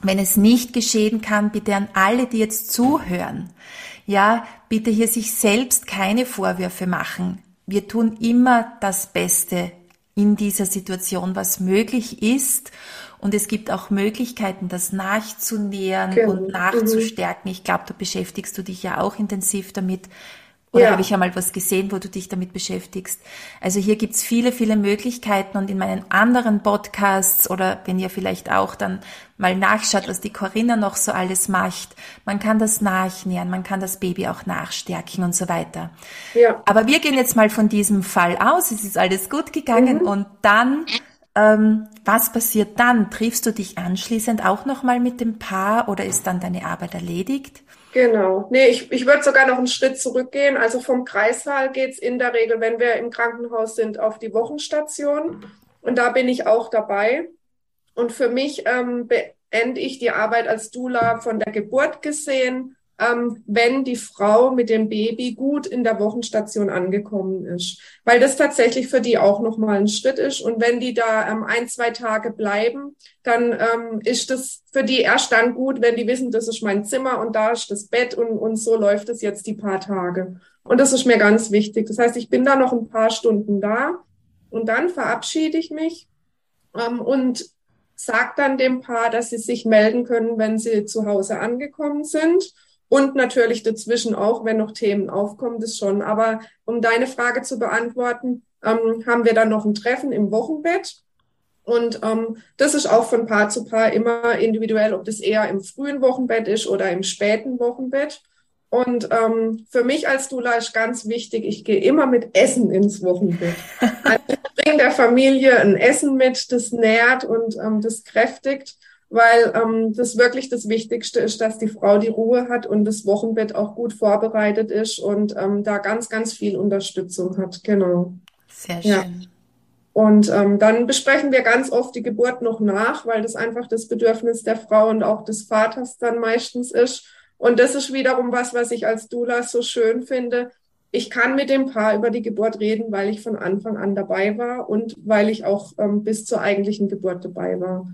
Wenn es nicht geschehen kann, bitte an alle, die jetzt zuhören, ja, bitte hier sich selbst keine Vorwürfe machen. Wir tun immer das Beste in dieser Situation, was möglich ist. Und es gibt auch Möglichkeiten, das nachzunähern genau. und nachzustärken. Ich glaube, da beschäftigst du dich ja auch intensiv damit. Oder ja. habe ich ja mal was gesehen, wo du dich damit beschäftigst? Also hier gibt's viele, viele Möglichkeiten und in meinen anderen Podcasts oder wenn ihr vielleicht auch dann mal nachschaut, was die Corinna noch so alles macht, man kann das nachnähern, man kann das Baby auch nachstärken und so weiter. Ja. Aber wir gehen jetzt mal von diesem Fall aus, es ist alles gut gegangen mhm. und dann ähm, was passiert dann? Triffst du dich anschließend auch nochmal mit dem Paar oder ist dann deine Arbeit erledigt? Genau. Nee, ich, ich würde sogar noch einen Schritt zurückgehen. Also vom Kreissaal geht's in der Regel, wenn wir im Krankenhaus sind, auf die Wochenstation. Und da bin ich auch dabei. Und für mich ähm, beende ich die Arbeit als Dula von der Geburt gesehen ähm, wenn die Frau mit dem Baby gut in der Wochenstation angekommen ist, weil das tatsächlich für die auch nochmal ein Schritt ist. Und wenn die da ähm, ein, zwei Tage bleiben, dann ähm, ist das für die erst dann gut, wenn die wissen, das ist mein Zimmer und da ist das Bett und, und so läuft es jetzt die paar Tage. Und das ist mir ganz wichtig. Das heißt, ich bin da noch ein paar Stunden da und dann verabschiede ich mich ähm, und sage dann dem Paar, dass sie sich melden können, wenn sie zu Hause angekommen sind. Und natürlich dazwischen auch, wenn noch Themen aufkommen, das schon. Aber um deine Frage zu beantworten, ähm, haben wir dann noch ein Treffen im Wochenbett. Und ähm, das ist auch von Paar zu Paar immer individuell, ob das eher im frühen Wochenbett ist oder im späten Wochenbett. Und ähm, für mich als Dula ist ganz wichtig, ich gehe immer mit Essen ins Wochenbett. Also ich bringe der Familie ein Essen mit, das nährt und ähm, das kräftigt weil ähm, das wirklich das Wichtigste ist, dass die Frau die Ruhe hat und das Wochenbett auch gut vorbereitet ist und ähm, da ganz, ganz viel Unterstützung hat. Genau. Sehr schön. Ja. Und ähm, dann besprechen wir ganz oft die Geburt noch nach, weil das einfach das Bedürfnis der Frau und auch des Vaters dann meistens ist. Und das ist wiederum was, was ich als Dula so schön finde. Ich kann mit dem Paar über die Geburt reden, weil ich von Anfang an dabei war und weil ich auch ähm, bis zur eigentlichen Geburt dabei war.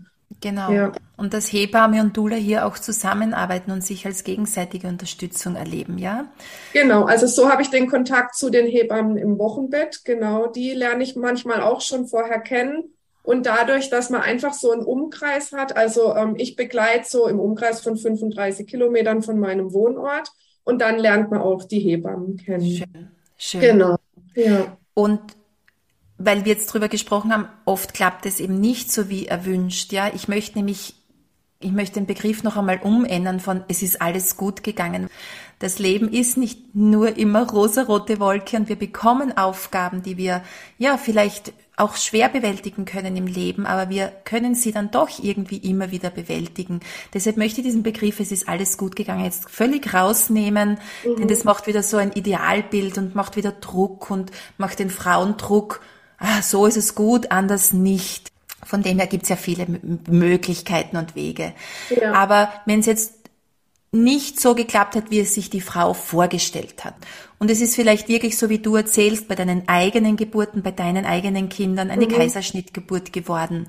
Genau. Ja. Und dass Hebamme und Dula hier auch zusammenarbeiten und sich als gegenseitige Unterstützung erleben, ja? Genau, also so habe ich den Kontakt zu den Hebammen im Wochenbett. Genau, die lerne ich manchmal auch schon vorher kennen. Und dadurch, dass man einfach so einen Umkreis hat, also ähm, ich begleite so im Umkreis von 35 Kilometern von meinem Wohnort und dann lernt man auch die Hebammen kennen. Schön, schön. Genau, ja. Und weil wir jetzt drüber gesprochen haben, oft klappt es eben nicht so wie erwünscht. Ja, ich möchte nämlich, ich möchte den Begriff noch einmal umändern von es ist alles gut gegangen. Das Leben ist nicht nur immer rosarote Wolke und wir bekommen Aufgaben, die wir ja vielleicht auch schwer bewältigen können im Leben, aber wir können sie dann doch irgendwie immer wieder bewältigen. Deshalb möchte ich diesen Begriff, es ist alles gut gegangen, jetzt völlig rausnehmen, mhm. denn das macht wieder so ein Idealbild und macht wieder Druck und macht den Frauen Druck ah, so ist es gut, anders nicht. Von dem her gibt es ja viele Möglichkeiten und Wege. Ja. Aber wenn es jetzt nicht so geklappt hat, wie es sich die Frau vorgestellt hat. Und es ist vielleicht wirklich so, wie du erzählst, bei deinen eigenen Geburten, bei deinen eigenen Kindern eine mhm. Kaiserschnittgeburt geworden.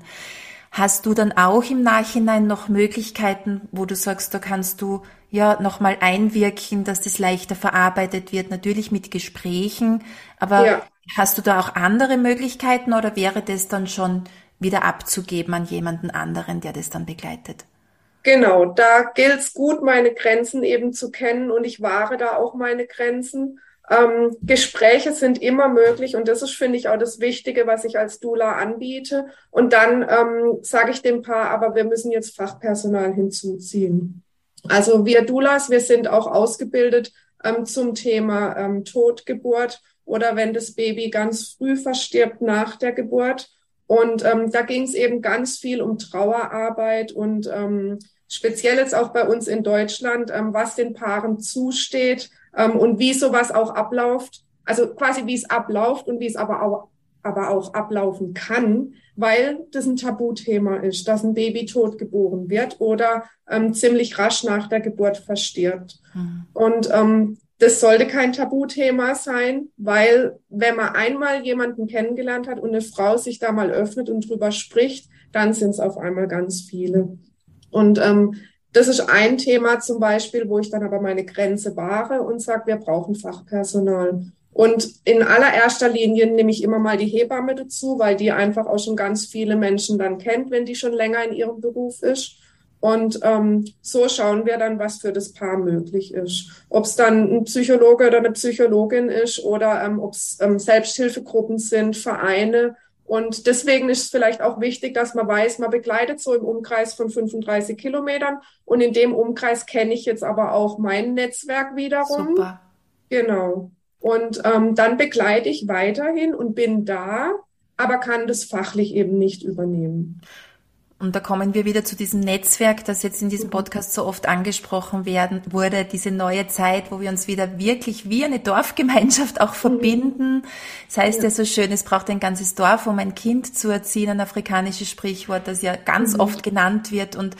Hast du dann auch im Nachhinein noch Möglichkeiten, wo du sagst, da kannst du ja nochmal einwirken, dass das leichter verarbeitet wird, natürlich mit Gesprächen, aber ja. Hast du da auch andere Möglichkeiten oder wäre das dann schon wieder abzugeben an jemanden anderen, der das dann begleitet? Genau, da gilt es gut, meine Grenzen eben zu kennen und ich wahre da auch meine Grenzen. Ähm, Gespräche sind immer möglich und das ist, finde ich, auch das Wichtige, was ich als Dula anbiete. Und dann ähm, sage ich dem Paar, aber wir müssen jetzt Fachpersonal hinzuziehen. Also wir Dulas, wir sind auch ausgebildet ähm, zum Thema ähm, Totgeburt oder wenn das Baby ganz früh verstirbt nach der Geburt. Und ähm, da ging es eben ganz viel um Trauerarbeit und ähm, speziell jetzt auch bei uns in Deutschland, ähm, was den Paaren zusteht, ähm, und wie sowas auch abläuft. Also quasi wie es abläuft und wie es aber auch, aber auch ablaufen kann, weil das ein Tabuthema ist, dass ein Baby tot geboren wird oder ähm, ziemlich rasch nach der Geburt verstirbt. Mhm. Und ähm, das sollte kein Tabuthema sein, weil wenn man einmal jemanden kennengelernt hat und eine Frau sich da mal öffnet und drüber spricht, dann sind es auf einmal ganz viele. Und ähm, das ist ein Thema zum Beispiel, wo ich dann aber meine Grenze wahre und sage, wir brauchen Fachpersonal. Und in allererster Linie nehme ich immer mal die Hebamme dazu, weil die einfach auch schon ganz viele Menschen dann kennt, wenn die schon länger in ihrem Beruf ist. Und ähm, so schauen wir dann, was für das Paar möglich ist. Ob es dann ein Psychologe oder eine Psychologin ist oder ähm, ob es ähm, Selbsthilfegruppen sind, Vereine. Und deswegen ist es vielleicht auch wichtig, dass man weiß, man begleitet so im Umkreis von 35 Kilometern. Und in dem Umkreis kenne ich jetzt aber auch mein Netzwerk wiederum. Super. Genau. Und ähm, dann begleite ich weiterhin und bin da, aber kann das fachlich eben nicht übernehmen. Und da kommen wir wieder zu diesem Netzwerk, das jetzt in diesem Podcast so oft angesprochen werden wurde, diese neue Zeit, wo wir uns wieder wirklich wie eine Dorfgemeinschaft auch verbinden. Das heißt ja, ja so schön, es braucht ein ganzes Dorf, um ein Kind zu erziehen, ein afrikanisches Sprichwort, das ja ganz mhm. oft genannt wird und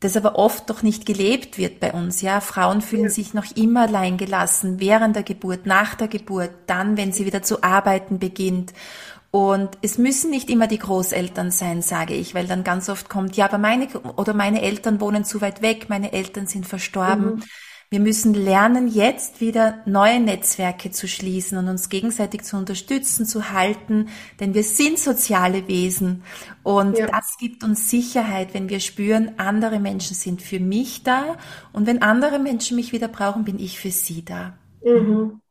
das aber oft doch nicht gelebt wird bei uns. Ja, Frauen fühlen ja. sich noch immer allein gelassen während der Geburt, nach der Geburt, dann, wenn sie wieder zu arbeiten beginnt. Und es müssen nicht immer die Großeltern sein, sage ich, weil dann ganz oft kommt, ja, aber meine oder meine Eltern wohnen zu weit weg, meine Eltern sind verstorben. Mhm. Wir müssen lernen, jetzt wieder neue Netzwerke zu schließen und uns gegenseitig zu unterstützen, zu halten, denn wir sind soziale Wesen und ja. das gibt uns Sicherheit, wenn wir spüren, andere Menschen sind für mich da und wenn andere Menschen mich wieder brauchen, bin ich für sie da. Mhm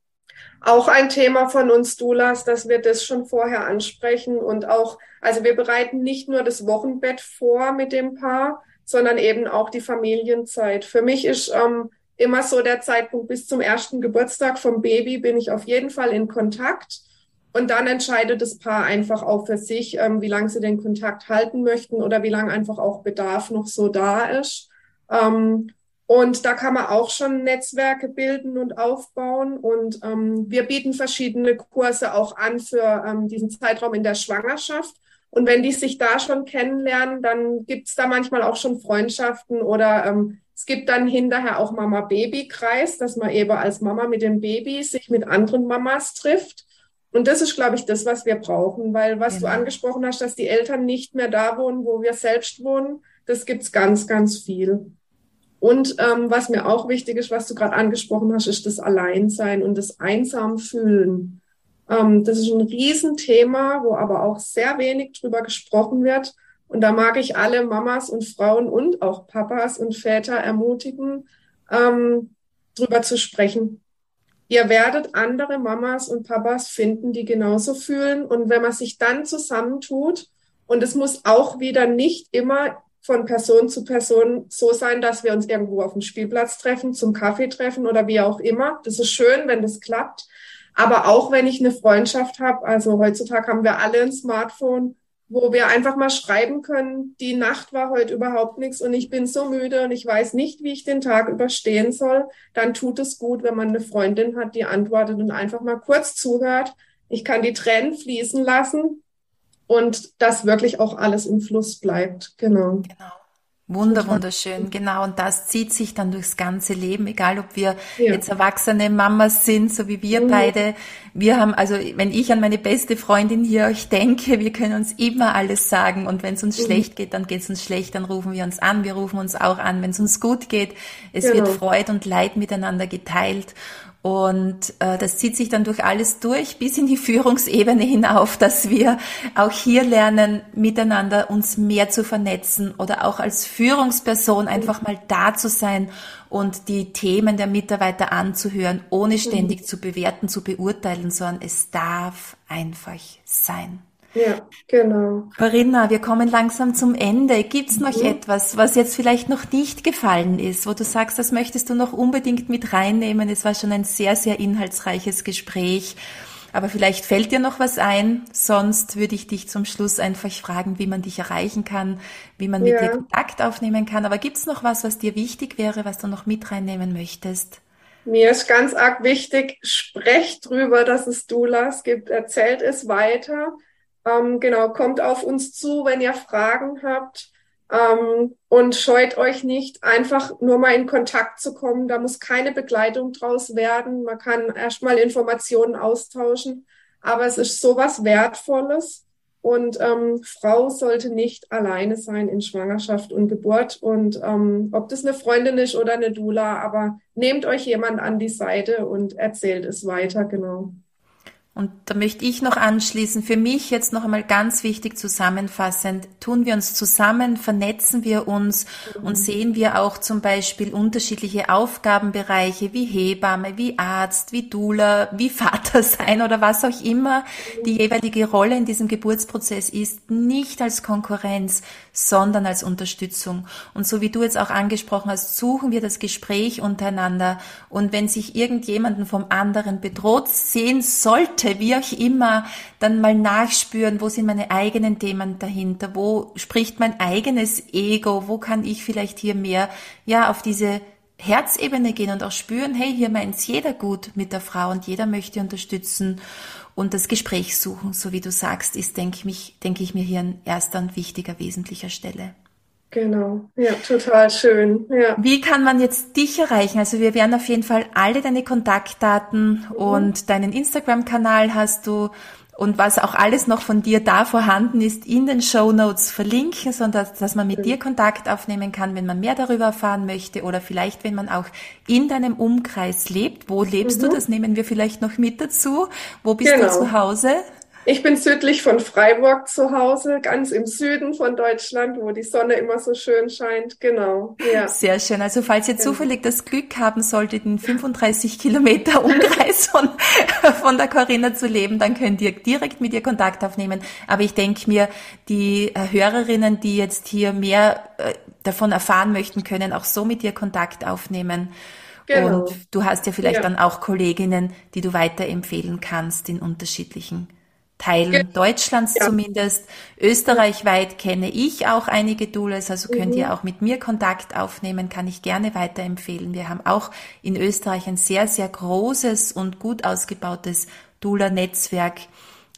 auch ein Thema von uns Doulas, dass wir das schon vorher ansprechen und auch, also wir bereiten nicht nur das Wochenbett vor mit dem Paar, sondern eben auch die Familienzeit. Für mich ist ähm, immer so der Zeitpunkt bis zum ersten Geburtstag vom Baby bin ich auf jeden Fall in Kontakt. Und dann entscheidet das Paar einfach auch für sich, ähm, wie lange sie den Kontakt halten möchten oder wie lange einfach auch Bedarf noch so da ist. Ähm, und da kann man auch schon Netzwerke bilden und aufbauen. Und ähm, wir bieten verschiedene Kurse auch an für ähm, diesen Zeitraum in der Schwangerschaft. Und wenn die sich da schon kennenlernen, dann gibt's da manchmal auch schon Freundschaften oder ähm, es gibt dann hinterher auch Mama-Baby-Kreis, dass man eben als Mama mit dem Baby sich mit anderen Mamas trifft. Und das ist, glaube ich, das, was wir brauchen, weil was genau. du angesprochen hast, dass die Eltern nicht mehr da wohnen, wo wir selbst wohnen, das gibt's ganz, ganz viel. Und ähm, was mir auch wichtig ist, was du gerade angesprochen hast, ist das Alleinsein und das einsam fühlen. Ähm, das ist ein Riesenthema, wo aber auch sehr wenig drüber gesprochen wird. Und da mag ich alle Mamas und Frauen und auch Papas und Väter ermutigen, ähm, drüber zu sprechen. Ihr werdet andere Mamas und Papas finden, die genauso fühlen. Und wenn man sich dann zusammentut, und es muss auch wieder nicht immer von Person zu Person so sein, dass wir uns irgendwo auf dem Spielplatz treffen, zum Kaffee treffen oder wie auch immer. Das ist schön, wenn das klappt. Aber auch wenn ich eine Freundschaft habe, also heutzutage haben wir alle ein Smartphone, wo wir einfach mal schreiben können, die Nacht war heute überhaupt nichts und ich bin so müde und ich weiß nicht, wie ich den Tag überstehen soll, dann tut es gut, wenn man eine Freundin hat, die antwortet und einfach mal kurz zuhört. Ich kann die Tränen fließen lassen und dass wirklich auch alles im Fluss bleibt. Genau. Genau. Wunder, wunderschön, genau. Und das zieht sich dann durchs ganze Leben, egal ob wir ja. jetzt erwachsene Mamas sind, so wie wir mhm. beide. Wir haben, also wenn ich an meine beste Freundin hier euch denke, wir können uns immer alles sagen. Und wenn es uns mhm. schlecht geht, dann geht es uns schlecht, dann rufen wir uns an. Wir rufen uns auch an, wenn es uns gut geht. Es genau. wird Freude und Leid miteinander geteilt. Und äh, das zieht sich dann durch alles durch, bis in die Führungsebene hinauf, dass wir auch hier lernen, miteinander uns mehr zu vernetzen oder auch als Führungsperson einfach mal da zu sein und die Themen der Mitarbeiter anzuhören, ohne ständig mhm. zu bewerten, zu beurteilen, sondern es darf einfach sein. Ja, genau. Corinna, wir kommen langsam zum Ende. Gibt's noch mhm. etwas, was jetzt vielleicht noch nicht gefallen ist, wo du sagst, das möchtest du noch unbedingt mit reinnehmen? Es war schon ein sehr, sehr inhaltsreiches Gespräch. Aber vielleicht fällt dir noch was ein. Sonst würde ich dich zum Schluss einfach fragen, wie man dich erreichen kann, wie man ja. mit dir Kontakt aufnehmen kann. Aber gibt's noch was, was dir wichtig wäre, was du noch mit reinnehmen möchtest? Mir ist ganz arg wichtig, sprecht drüber, dass es Doulas gibt, erzählt es weiter. Ähm, genau, kommt auf uns zu, wenn ihr Fragen habt. Ähm, und scheut euch nicht, einfach nur mal in Kontakt zu kommen. Da muss keine Begleitung draus werden. Man kann erstmal Informationen austauschen. Aber es ist sowas Wertvolles. Und ähm, Frau sollte nicht alleine sein in Schwangerschaft und Geburt. Und ähm, ob das eine Freundin ist oder eine Dula, aber nehmt euch jemand an die Seite und erzählt es weiter, genau. Und da möchte ich noch anschließen, für mich jetzt noch einmal ganz wichtig zusammenfassend, tun wir uns zusammen, vernetzen wir uns mhm. und sehen wir auch zum Beispiel unterschiedliche Aufgabenbereiche wie Hebamme, wie Arzt, wie Dula, wie Vater sein oder was auch immer die jeweilige Rolle in diesem Geburtsprozess ist, nicht als Konkurrenz, sondern als Unterstützung. Und so wie du jetzt auch angesprochen hast, suchen wir das Gespräch untereinander und wenn sich irgendjemanden vom anderen bedroht sehen sollte, Minute, wie auch immer, dann mal nachspüren, wo sind meine eigenen Themen dahinter, wo spricht mein eigenes Ego, wo kann ich vielleicht hier mehr, ja, auf diese Herzebene gehen und auch spüren, hey, hier meint's jeder gut mit der Frau und jeder möchte unterstützen und das Gespräch suchen, so wie du sagst, ist, denke ich, denke ich mir hier an erster und wichtiger, wesentlicher Stelle. Genau, ja, total schön. Ja. Wie kann man jetzt dich erreichen? Also wir werden auf jeden Fall alle deine Kontaktdaten mhm. und deinen Instagram-Kanal hast du und was auch alles noch von dir da vorhanden ist, in den Show Notes verlinken, sondern dass man mit mhm. dir Kontakt aufnehmen kann, wenn man mehr darüber erfahren möchte oder vielleicht, wenn man auch in deinem Umkreis lebt. Wo lebst mhm. du? Das nehmen wir vielleicht noch mit dazu. Wo bist genau. du zu Hause? Ich bin südlich von Freiburg zu Hause, ganz im Süden von Deutschland, wo die Sonne immer so schön scheint. Genau. Ja. Sehr schön. Also falls ihr zufällig das Glück haben solltet, in 35 Kilometer Umkreis von, von der Corinna zu leben, dann könnt ihr direkt mit ihr Kontakt aufnehmen. Aber ich denke mir, die äh, Hörerinnen, die jetzt hier mehr äh, davon erfahren möchten, können auch so mit ihr Kontakt aufnehmen. Genau. Und du hast ja vielleicht ja. dann auch Kolleginnen, die du weiterempfehlen kannst in unterschiedlichen Teilen Ge Deutschlands ja. zumindest. Österreichweit kenne ich auch einige Doulas, also könnt mhm. ihr auch mit mir Kontakt aufnehmen, kann ich gerne weiterempfehlen. Wir haben auch in Österreich ein sehr, sehr großes und gut ausgebautes Doula-Netzwerk.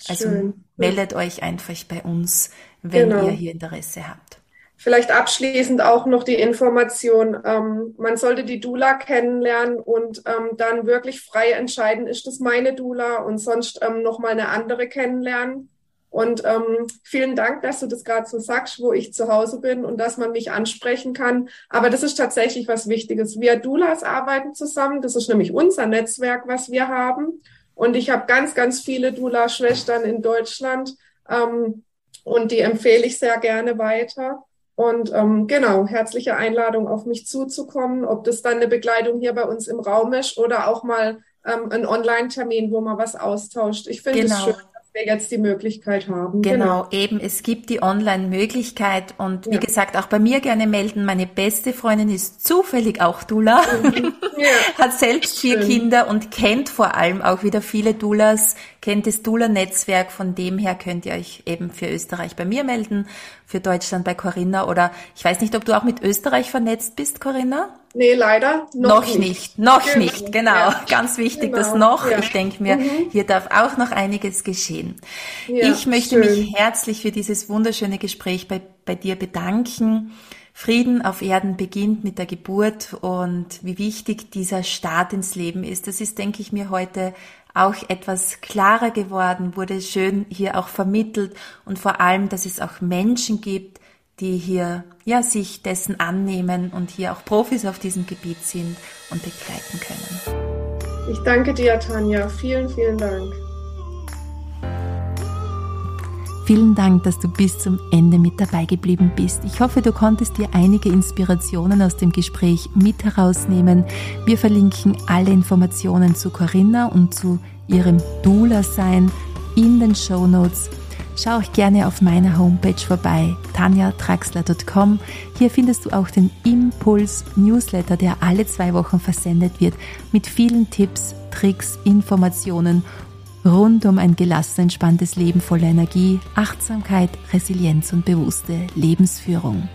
Also meldet euch einfach bei uns, wenn genau. ihr hier Interesse habt. Vielleicht abschließend auch noch die Information, ähm, man sollte die Dula kennenlernen und ähm, dann wirklich frei entscheiden, ist das meine Dula und sonst ähm, nochmal eine andere kennenlernen. Und ähm, vielen Dank, dass du das gerade so sagst, wo ich zu Hause bin und dass man mich ansprechen kann. Aber das ist tatsächlich was Wichtiges. Wir Dulas arbeiten zusammen. Das ist nämlich unser Netzwerk, was wir haben. Und ich habe ganz, ganz viele Dula-Schwestern in Deutschland. Ähm, und die empfehle ich sehr gerne weiter. Und ähm, genau, herzliche Einladung, auf mich zuzukommen, ob das dann eine Begleitung hier bei uns im Raum ist oder auch mal ähm, ein Online-Termin, wo man was austauscht. Ich finde es genau. schön, wir jetzt die Möglichkeit haben. Genau, genau. eben, es gibt die Online-Möglichkeit und ja. wie gesagt, auch bei mir gerne melden. Meine beste Freundin ist zufällig auch Dula, mhm. ja. hat selbst vier Schön. Kinder und kennt vor allem auch wieder viele Dulas, kennt das Dula-Netzwerk. Von dem her könnt ihr euch eben für Österreich bei mir melden, für Deutschland bei Corinna oder ich weiß nicht, ob du auch mit Österreich vernetzt bist, Corinna? Nee, leider noch, noch nicht. nicht. Noch genau. nicht, genau. Ja. Ganz wichtig, genau. das noch. Ja. Ich denke mir, mhm. hier darf auch noch einiges geschehen. Ja, ich möchte schön. mich herzlich für dieses wunderschöne Gespräch bei, bei dir bedanken. Frieden auf Erden beginnt mit der Geburt und wie wichtig dieser Start ins Leben ist. Das ist, denke ich mir, heute auch etwas klarer geworden, wurde schön hier auch vermittelt und vor allem, dass es auch Menschen gibt, die hier ja sich dessen annehmen und hier auch Profis auf diesem Gebiet sind und begleiten können. Ich danke dir, Tanja. Vielen, vielen Dank. Vielen Dank, dass du bis zum Ende mit dabei geblieben bist. Ich hoffe, du konntest dir einige Inspirationen aus dem Gespräch mit herausnehmen. Wir verlinken alle Informationen zu Corinna und zu ihrem Dula-Sein in den Show Notes Schau auch gerne auf meiner Homepage vorbei, tanjatraxler.com. Hier findest du auch den Impuls Newsletter, der alle zwei Wochen versendet wird, mit vielen Tipps, Tricks, Informationen rund um ein gelassen, entspanntes Leben voller Energie, Achtsamkeit, Resilienz und bewusste Lebensführung.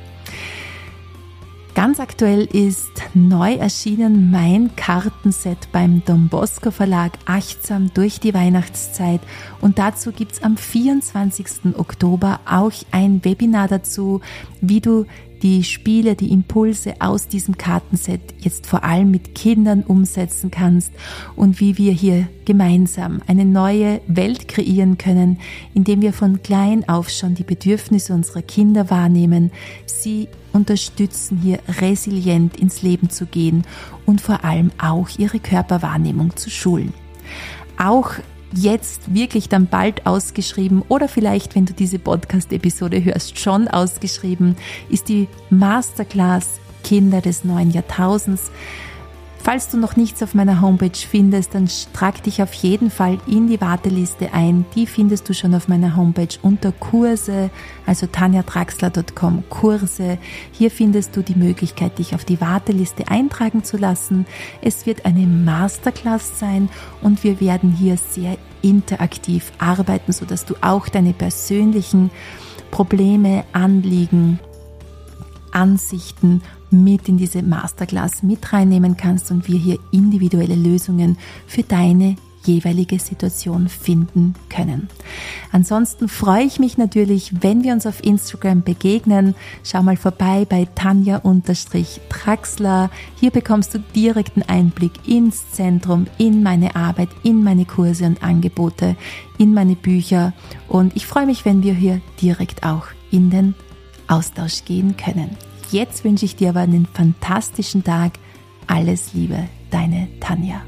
Ganz aktuell ist neu erschienen mein Kartenset beim Don Bosco Verlag Achtsam durch die Weihnachtszeit und dazu gibt's am 24. Oktober auch ein Webinar dazu, wie du die Spiele, die Impulse aus diesem Kartenset jetzt vor allem mit Kindern umsetzen kannst und wie wir hier gemeinsam eine neue Welt kreieren können, indem wir von klein auf schon die Bedürfnisse unserer Kinder wahrnehmen, sie unterstützen, hier resilient ins Leben zu gehen und vor allem auch ihre Körperwahrnehmung zu schulen. Auch jetzt wirklich dann bald ausgeschrieben oder vielleicht, wenn du diese Podcast-Episode hörst, schon ausgeschrieben, ist die Masterclass Kinder des neuen Jahrtausends. Falls du noch nichts auf meiner Homepage findest, dann trag dich auf jeden Fall in die Warteliste ein. Die findest du schon auf meiner Homepage unter Kurse, also tanjatraxler.com Kurse. Hier findest du die Möglichkeit, dich auf die Warteliste eintragen zu lassen. Es wird eine Masterclass sein und wir werden hier sehr interaktiv arbeiten, sodass du auch deine persönlichen Probleme, Anliegen, Ansichten mit in diese Masterclass mit reinnehmen kannst und wir hier individuelle Lösungen für deine jeweilige Situation finden können. Ansonsten freue ich mich natürlich, wenn wir uns auf Instagram begegnen. Schau mal vorbei bei Tanja-Traxler. Hier bekommst du direkten Einblick ins Zentrum, in meine Arbeit, in meine Kurse und Angebote, in meine Bücher. Und ich freue mich, wenn wir hier direkt auch in den Austausch gehen können. Jetzt wünsche ich dir aber einen fantastischen Tag. Alles Liebe, deine Tanja.